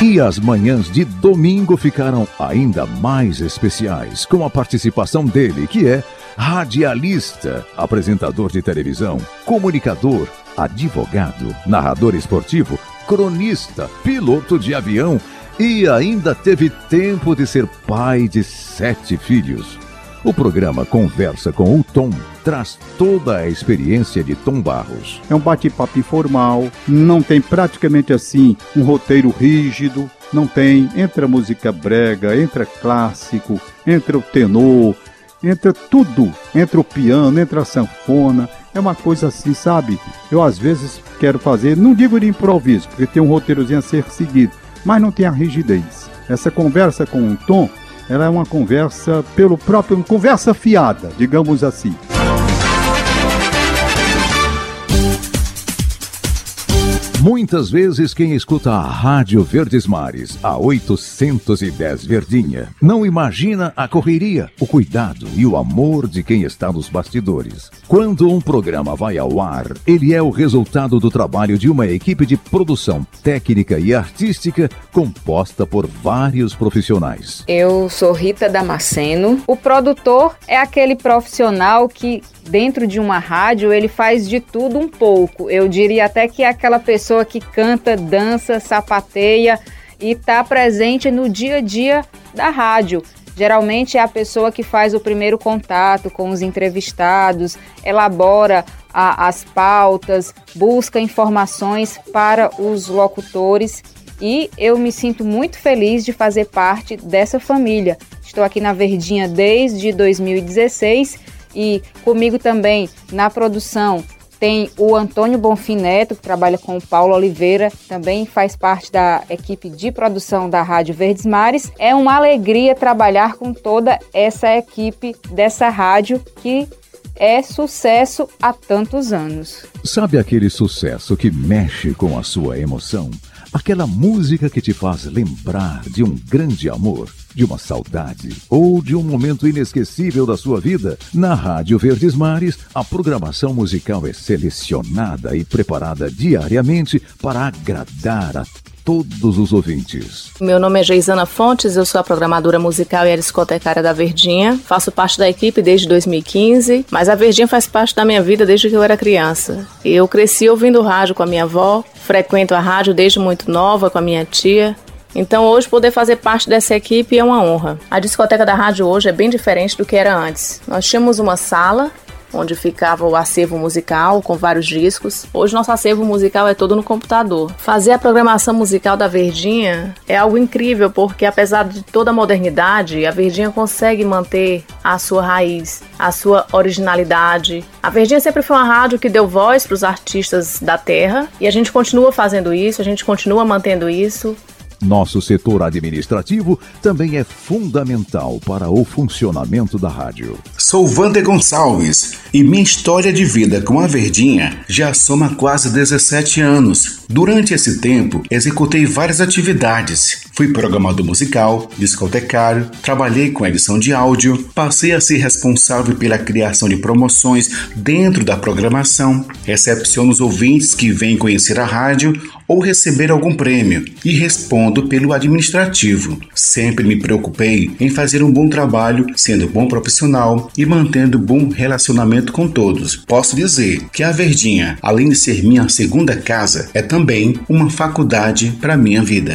E as manhãs de domingo ficaram ainda mais especiais com a participação dele, que é radialista, apresentador de televisão, comunicador, advogado, narrador esportivo, cronista, piloto de avião e ainda teve tempo de ser pai de sete filhos. O programa Conversa com o Tom traz toda a experiência de Tom Barros. É um bate-papo informal, não tem praticamente assim um roteiro rígido, não tem. Entra música brega, entra clássico, entra o tenor, entra tudo. Entra o piano, entra a sanfona. É uma coisa assim, sabe? Eu às vezes quero fazer, não digo de improviso, porque tem um roteirozinho a ser seguido, mas não tem a rigidez. Essa conversa com o Tom, ela é uma conversa pelo próprio, conversa fiada, digamos assim. Muitas vezes quem escuta a Rádio Verdes Mares, a 810 Verdinha, não imagina a correria, o cuidado e o amor de quem está nos bastidores. Quando um programa vai ao ar, ele é o resultado do trabalho de uma equipe de produção técnica e artística composta por vários profissionais. Eu sou Rita Damasceno. O produtor é aquele profissional que dentro de uma rádio ele faz de tudo um pouco. Eu diria até que é aquela pessoa que canta, dança, sapateia e está presente no dia a dia da rádio. Geralmente é a pessoa que faz o primeiro contato com os entrevistados, elabora a, as pautas, busca informações para os locutores e eu me sinto muito feliz de fazer parte dessa família. Estou aqui na Verdinha desde 2016 e comigo também na produção tem o Antônio Bonfim Neto, que trabalha com o Paulo Oliveira, também faz parte da equipe de produção da Rádio Verdes Mares. É uma alegria trabalhar com toda essa equipe dessa rádio que é sucesso há tantos anos. Sabe aquele sucesso que mexe com a sua emoção? Aquela música que te faz lembrar de um grande amor, de uma saudade ou de um momento inesquecível da sua vida. Na Rádio Verdes Mares, a programação musical é selecionada e preparada diariamente para agradar a todos os ouvintes. Meu nome é Geisana Fontes, eu sou a programadora musical e a discotecária da Verdinha. Faço parte da equipe desde 2015, mas a Verdinha faz parte da minha vida desde que eu era criança. Eu cresci ouvindo rádio com a minha avó, frequento a rádio desde muito nova com a minha tia. Então hoje poder fazer parte dessa equipe é uma honra. A discoteca da rádio hoje é bem diferente do que era antes. Nós tínhamos uma sala onde ficava o acervo musical com vários discos. Hoje nosso acervo musical é todo no computador. Fazer a programação musical da Verdinha é algo incrível porque apesar de toda a modernidade, a Verdinha consegue manter a sua raiz, a sua originalidade. A Verdinha sempre foi uma rádio que deu voz para os artistas da terra e a gente continua fazendo isso, a gente continua mantendo isso. Nosso setor administrativo também é fundamental para o funcionamento da rádio. Sou Wander Gonçalves e minha história de vida com a Verdinha já soma quase 17 anos. Durante esse tempo, executei várias atividades. Fui programador musical, discotecário, trabalhei com edição de áudio, passei a ser responsável pela criação de promoções dentro da programação, recepciono os ouvintes que vêm conhecer a rádio ou receber algum prêmio e respondo pelo administrativo. Sempre me preocupei em fazer um bom trabalho, sendo bom profissional e mantendo bom relacionamento com todos. Posso dizer que a Verdinha, além de ser minha segunda casa, é também uma faculdade para minha vida.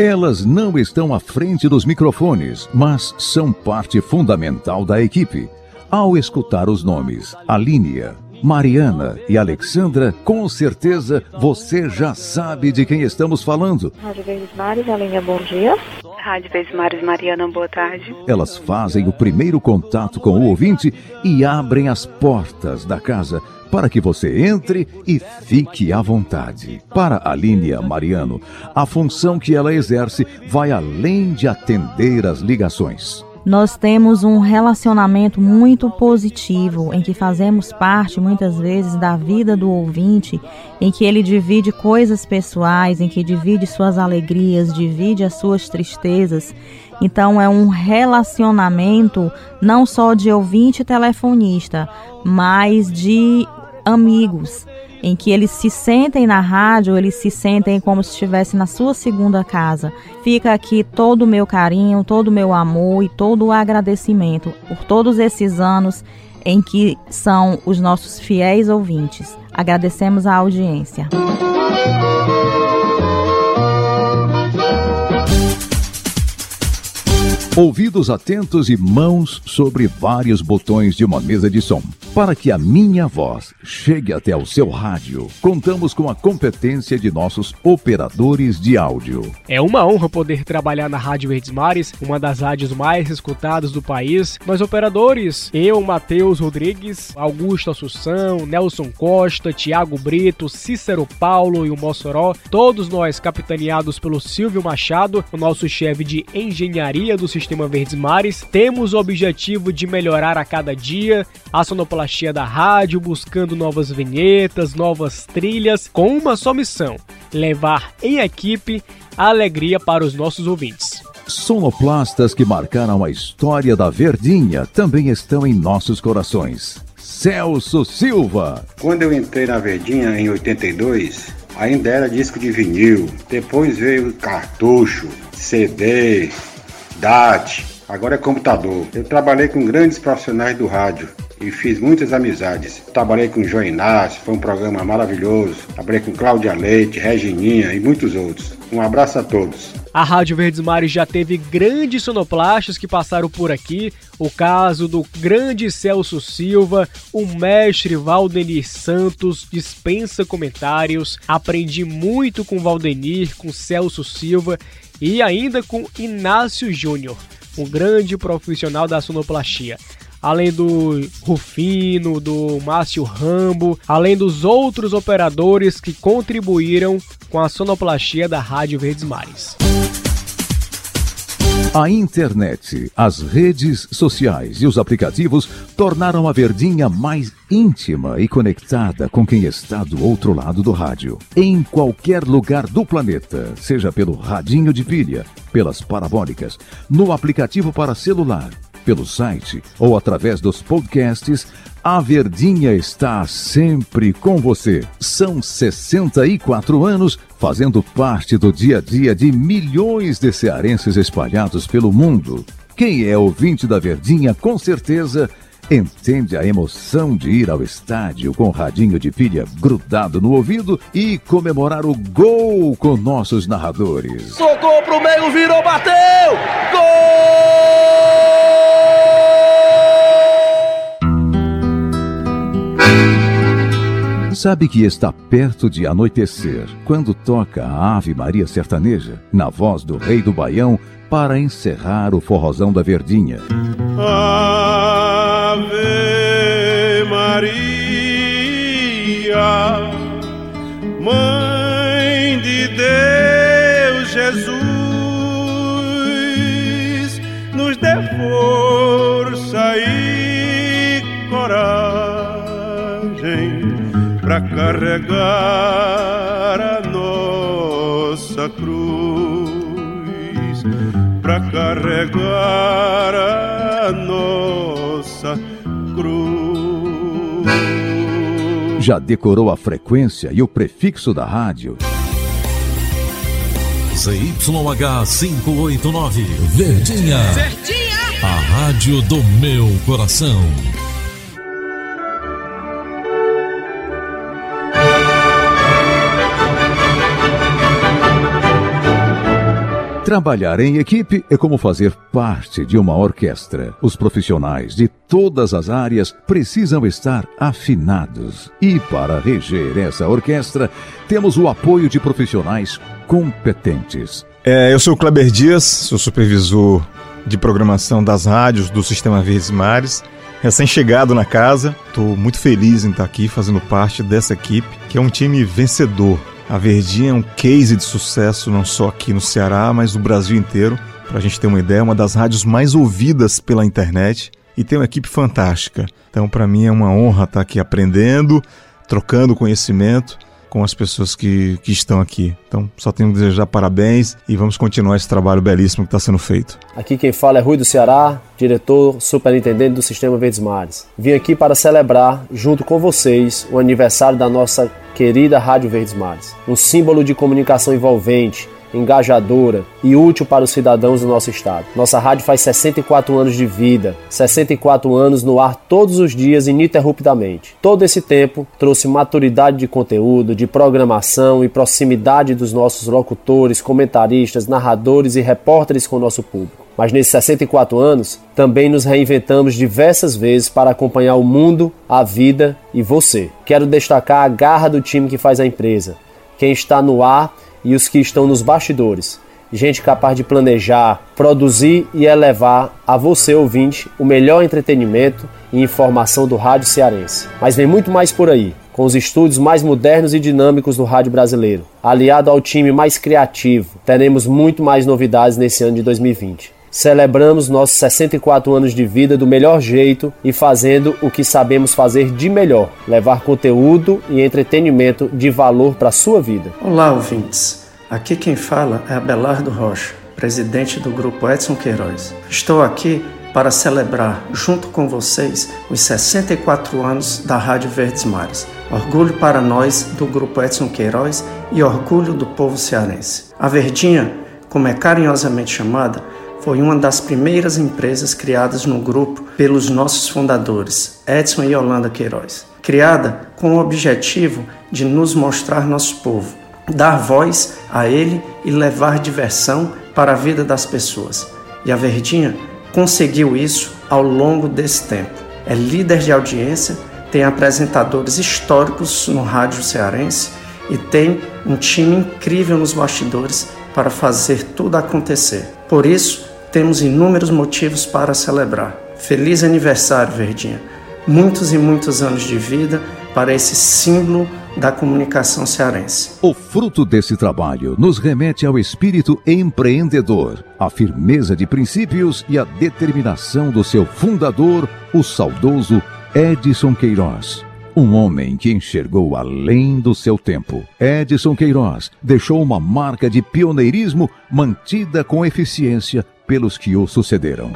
Elas não estão à frente dos microfones, mas são parte fundamental da equipe. Ao escutar os nomes Alínia, Mariana e Alexandra, com certeza você já sabe de quem estamos falando. Rádio Verdes Mares, Alínia, bom dia. Rádio Verdes Mares, Mariana, boa tarde. Elas fazem o primeiro contato com o ouvinte e abrem as portas da casa para que você entre e fique à vontade. Para a Línia Mariano, a função que ela exerce vai além de atender as ligações. Nós temos um relacionamento muito positivo em que fazemos parte muitas vezes da vida do ouvinte, em que ele divide coisas pessoais, em que divide suas alegrias, divide as suas tristezas. Então é um relacionamento não só de ouvinte telefonista, mas de amigos, em que eles se sentem na rádio, eles se sentem como se estivesse na sua segunda casa. Fica aqui todo o meu carinho, todo o meu amor e todo o agradecimento por todos esses anos em que são os nossos fiéis ouvintes. Agradecemos a audiência. Ouvidos atentos e mãos sobre vários botões de uma mesa de som. Para que a minha voz chegue até o seu rádio, contamos com a competência de nossos operadores de áudio. É uma honra poder trabalhar na Rádio Verdes Mares, uma das rádios mais escutadas do país. Nós operadores, eu, Matheus Rodrigues, Augusto Assunção, Nelson Costa, Tiago Brito, Cícero Paulo e o Mossoró, todos nós capitaneados pelo Silvio Machado, o nosso chefe de engenharia do Sistema Verdes Mares, temos o objetivo de melhorar a cada dia a sonoplastia da rádio, buscando novas vinhetas, novas trilhas, com uma só missão: levar em equipe a alegria para os nossos ouvintes. Sonoplastas que marcaram a história da Verdinha também estão em nossos corações. Celso Silva. Quando eu entrei na Verdinha em 82, ainda era disco de vinil. Depois veio cartucho, CD, DAT, agora é computador. Eu trabalhei com grandes profissionais do rádio e fiz muitas amizades. Trabalhei com João Inácio, foi um programa maravilhoso. Trabalhei com Cláudia Leite, Regininha e muitos outros. Um abraço a todos. A Rádio Verdes Mares já teve grandes sonoplastas que passaram por aqui. O caso do grande Celso Silva, o mestre Valdenir Santos, dispensa comentários. Aprendi muito com Valdenir, com Celso Silva e ainda com Inácio Júnior, um grande profissional da sonoplastia além do Rufino, do Márcio Rambo, além dos outros operadores que contribuíram com a sonoplastia da Rádio Verdes Mares. A internet, as redes sociais e os aplicativos tornaram a Verdinha mais íntima e conectada com quem está do outro lado do rádio. Em qualquer lugar do planeta, seja pelo radinho de pilha, pelas parabólicas, no aplicativo para celular, pelo site ou através dos podcasts, a Verdinha está sempre com você. São 64 anos fazendo parte do dia a dia de milhões de cearenses espalhados pelo mundo. Quem é ouvinte da Verdinha, com certeza, entende a emoção de ir ao estádio com o radinho de pilha grudado no ouvido e comemorar o gol com nossos narradores. Soltou pro meio, virou, bateu! Gol! Sabe que está perto de anoitecer quando toca a Ave Maria Sertaneja, na voz do Rei do Baião, para encerrar o forrozão da Verdinha. Ave Maria, Mãe de Deus Jesus, para carregar a nossa cruz para carregar a nossa cruz. Já decorou a frequência e o prefixo da rádio? ZYH 589, Verdinha. Verdinha! A rádio do meu coração. Trabalhar em equipe é como fazer parte de uma orquestra. Os profissionais de todas as áreas precisam estar afinados. E para reger essa orquestra, temos o apoio de profissionais competentes. É, eu sou o Kleber Dias, sou supervisor de programação das rádios do Sistema Verdes Mares. Recém-chegado na casa, estou muito feliz em estar aqui fazendo parte dessa equipe, que é um time vencedor. A Verdinha é um case de sucesso não só aqui no Ceará, mas no Brasil inteiro. Para a gente ter uma ideia, é uma das rádios mais ouvidas pela internet e tem uma equipe fantástica. Então, para mim é uma honra estar aqui aprendendo, trocando conhecimento com as pessoas que, que estão aqui. Então, só tenho que desejar parabéns e vamos continuar esse trabalho belíssimo que está sendo feito. Aqui quem fala é Rui do Ceará, diretor superintendente do Sistema Verdes Mares. Vim aqui para celebrar, junto com vocês, o aniversário da nossa querida Rádio Verdes Mares. Um símbolo de comunicação envolvente, engajadora e útil para os cidadãos do nosso estado. Nossa rádio faz 64 anos de vida, 64 anos no ar todos os dias ininterruptamente. Todo esse tempo trouxe maturidade de conteúdo, de programação e proximidade dos nossos locutores, comentaristas, narradores e repórteres com o nosso público. Mas nesses 64 anos, também nos reinventamos diversas vezes para acompanhar o mundo, a vida e você. Quero destacar a garra do time que faz a empresa, quem está no ar e os que estão nos bastidores. Gente capaz de planejar, produzir e elevar a você, ouvinte, o melhor entretenimento e informação do rádio cearense. Mas vem muito mais por aí, com os estúdios mais modernos e dinâmicos do rádio brasileiro. Aliado ao time mais criativo, teremos muito mais novidades nesse ano de 2020. Celebramos nossos 64 anos de vida do melhor jeito e fazendo o que sabemos fazer de melhor: levar conteúdo e entretenimento de valor para a sua vida. Olá, ouvintes. Aqui quem fala é Abelardo Rocha, presidente do grupo Edson Queiroz. Estou aqui para celebrar, junto com vocês, os 64 anos da Rádio Verdes Mares. Orgulho para nós do grupo Edson Queiroz e orgulho do povo cearense. A Verdinha, como é carinhosamente chamada, foi uma das primeiras empresas criadas no grupo pelos nossos fundadores, Edson e Yolanda Queiroz. Criada com o objetivo de nos mostrar nosso povo, dar voz a ele e levar diversão para a vida das pessoas. E a Verdinha conseguiu isso ao longo desse tempo. É líder de audiência, tem apresentadores históricos no rádio cearense e tem um time incrível nos bastidores para fazer tudo acontecer. Por isso, temos inúmeros motivos para celebrar. Feliz aniversário, Verdinha. muitos e muitos anos de vida para esse símbolo da comunicação cearense. O fruto desse trabalho nos remete ao espírito empreendedor, a firmeza de princípios e a determinação do seu fundador, o saudoso Edson Queiroz. Um homem que enxergou além do seu tempo. Edson Queiroz deixou uma marca de pioneirismo mantida com eficiência pelos que o sucederam.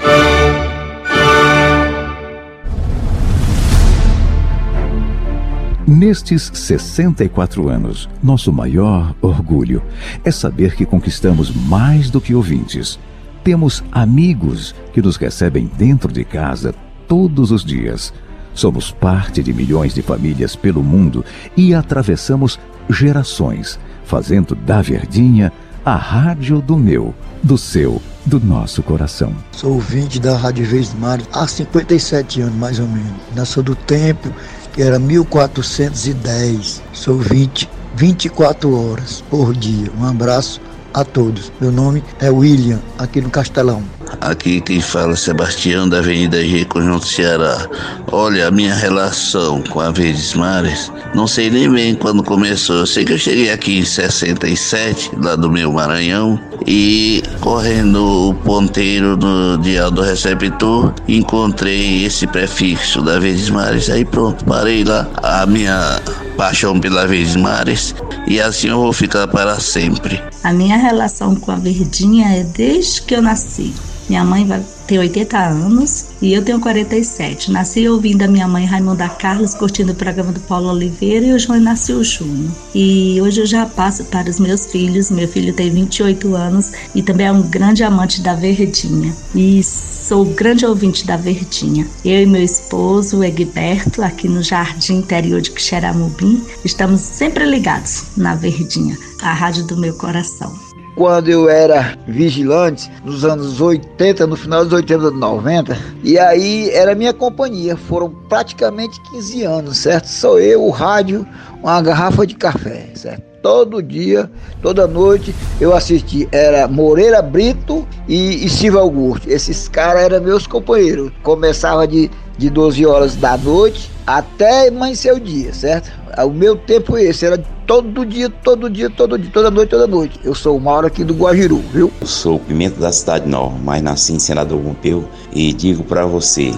Nestes 64 anos, nosso maior orgulho é saber que conquistamos mais do que ouvintes. Temos amigos que nos recebem dentro de casa todos os dias. Somos parte de milhões de famílias pelo mundo e atravessamos gerações, fazendo da Verdinha a rádio do meu, do seu, do nosso coração. Sou ouvinte da Rádio Vez Mares há 57 anos, mais ou menos. Nasceu do tempo que era 1410. Sou 20, 24 horas por dia. Um abraço a todos. Meu nome é William, aqui no Castelão. Aqui quem fala é Sebastião da Avenida G, Conjunto Ceará. Olha, a minha relação com a Verdes Mares, não sei nem bem quando começou. Eu sei que eu cheguei aqui em 67, lá do meu Maranhão, e correndo o ponteiro no dial do receptor, encontrei esse prefixo da Verdes Mares. Aí pronto, parei lá. A minha paixão pela Verdes Mares, e assim eu vou ficar para sempre. A minha relação com a Verdinha é desde que eu nasci. Minha mãe vai ter 80 anos e eu tenho 47. Nasci ouvindo a minha mãe Raimunda Carlos curtindo o programa do Paulo Oliveira e o João Inácio Júnior. E hoje eu já passo para os meus filhos. Meu filho tem 28 anos e também é um grande amante da Verdinha. E sou grande ouvinte da Verdinha. Eu e meu esposo, Egberto, aqui no Jardim Interior de Quixeramobim, estamos sempre ligados na Verdinha, a rádio do meu coração quando eu era vigilante, nos anos 80, no final dos 80, 90, e aí era minha companhia, foram praticamente 15 anos, certo? Sou eu, o rádio, uma garrafa de café, certo? Todo dia, toda noite eu assisti. Era Moreira Brito e, e Silva Augusto. Esses caras eram meus companheiros. Começava de, de 12 horas da noite até amanhecer o dia, certo? O meu tempo esse, era todo dia, todo dia, todo dia, toda noite, toda noite. Eu sou o Mauro aqui do Guajiru, viu? Eu sou o Pimenta da Cidade Nova, mas nasci em Senador Pompeu e digo para você,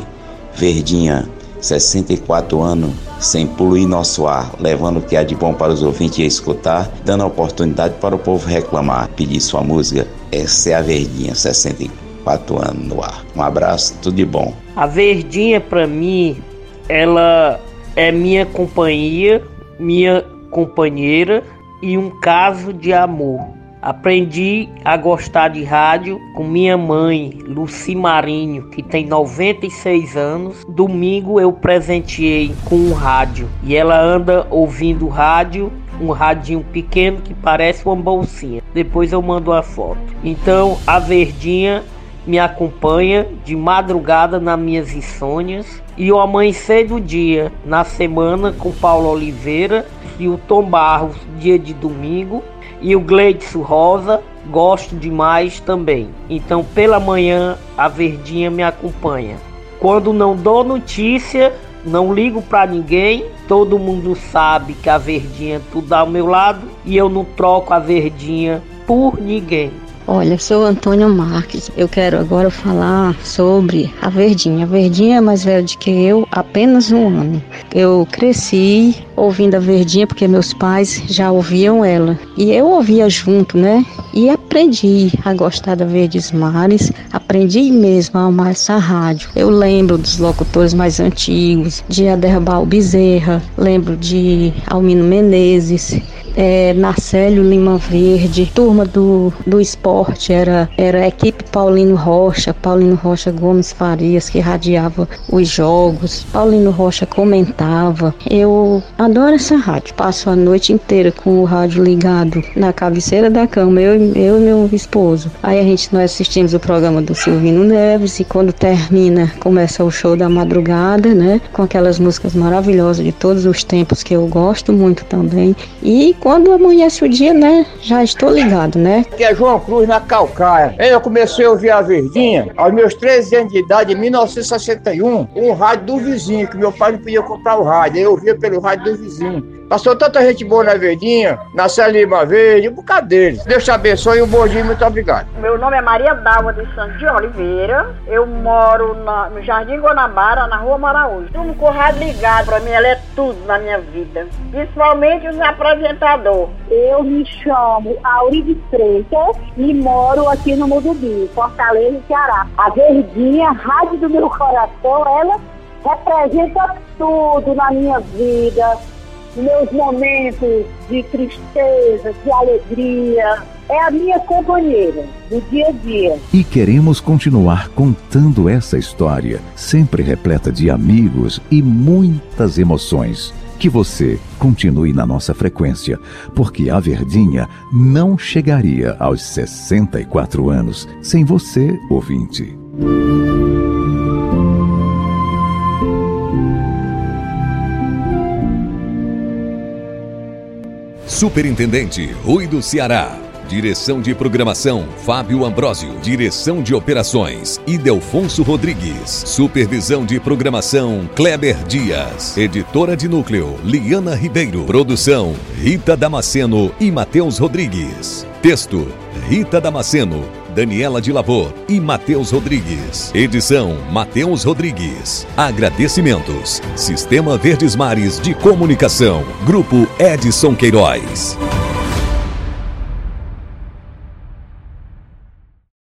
Verdinha, 64 anos sem poluir nosso ar, levando o que há de bom para os ouvintes escutar, dando oportunidade para o povo reclamar, pedir sua música. Essa é a Verdinha, 64 anos no ar. Um abraço, tudo de bom. A Verdinha, para mim, ela é minha companhia, minha companheira e um caso de amor. Aprendi a gostar de rádio com minha mãe, Luci Marinho, que tem 96 anos. Domingo eu presenteei com um rádio e ela anda ouvindo rádio um radinho pequeno que parece uma bolsinha. Depois eu mando a foto. Então a Verdinha me acompanha de madrugada nas minhas insônias e o amanhecer do dia na semana com Paulo Oliveira e o Tom Barros dia de domingo e o Gleidson Rosa gosto demais também. Então pela manhã a Verdinha me acompanha. Quando não dou notícia, não ligo para ninguém, todo mundo sabe que a Verdinha tudo ao meu lado e eu não troco a Verdinha por ninguém. Olha, sou Antônio Marques. Eu quero agora falar sobre a Verdinha. A Verdinha é mais velha do que eu, apenas um ano. Eu cresci ouvindo a Verdinha porque meus pais já ouviam ela. E eu ouvia junto, né? E aprendi a gostar da Verdes Mares. Aprendi mesmo a amar essa rádio. Eu lembro dos locutores mais antigos, de Aderbal Bezerra, lembro de Almino Menezes, é, Marcelo Lima Verde, turma do, do esporte, era, era a equipe Paulino Rocha, Paulino Rocha Gomes Farias, que radiava os jogos, Paulino Rocha comentava. Eu adoro essa rádio, passo a noite inteira com o rádio ligado na cabeceira da cama, eu, eu e meu esposo. Aí a gente, nós assistimos o programa do Silvino Neves e quando termina, começa o show da madrugada, né, com aquelas músicas maravilhosas de todos os tempos que eu gosto muito também. E quando amanhece o dia, né? Já estou ligado, né? Que é João Cruz na Calcaia. Eu comecei a ouvir a Verdinha aos meus 13 anos de idade, em 1961, um rádio do vizinho, que meu pai não podia comprar o rádio. Eu ouvia pelo rádio do vizinho. Passou tanta gente boa na Verdinha, na Lima Verde, um bocado deles. Deus te abençoe e um bom dia, muito obrigado. Meu nome é Maria Dalva de Santos de Oliveira. Eu moro na, no Jardim Guanabara, na Rua Maraújo. Estou com o rádio ligado, pra mim ela é tudo na minha vida. Principalmente os apresentadores. Eu me chamo Aurides Freitas e moro aqui no Mudubi, Fortaleza, Ceará. A Verdinha, rádio do meu coração, ela representa tudo na minha vida meus momentos de tristeza, de alegria. É a minha companheira do dia a dia. E queremos continuar contando essa história, sempre repleta de amigos e muitas emoções. Que você continue na nossa frequência, porque a Verdinha não chegaria aos 64 anos sem você, ouvinte. Superintendente Rui do Ceará. Direção de Programação, Fábio Ambrosio. Direção de Operações, Idelfonso Rodrigues. Supervisão de Programação, Kleber Dias. Editora de Núcleo, Liana Ribeiro. Produção, Rita Damasceno e Matheus Rodrigues. Texto, Rita Damasceno. Daniela de Lavor e Matheus Rodrigues. Edição Matheus Rodrigues. Agradecimentos. Sistema Verdes Mares de Comunicação. Grupo Edson Queiroz.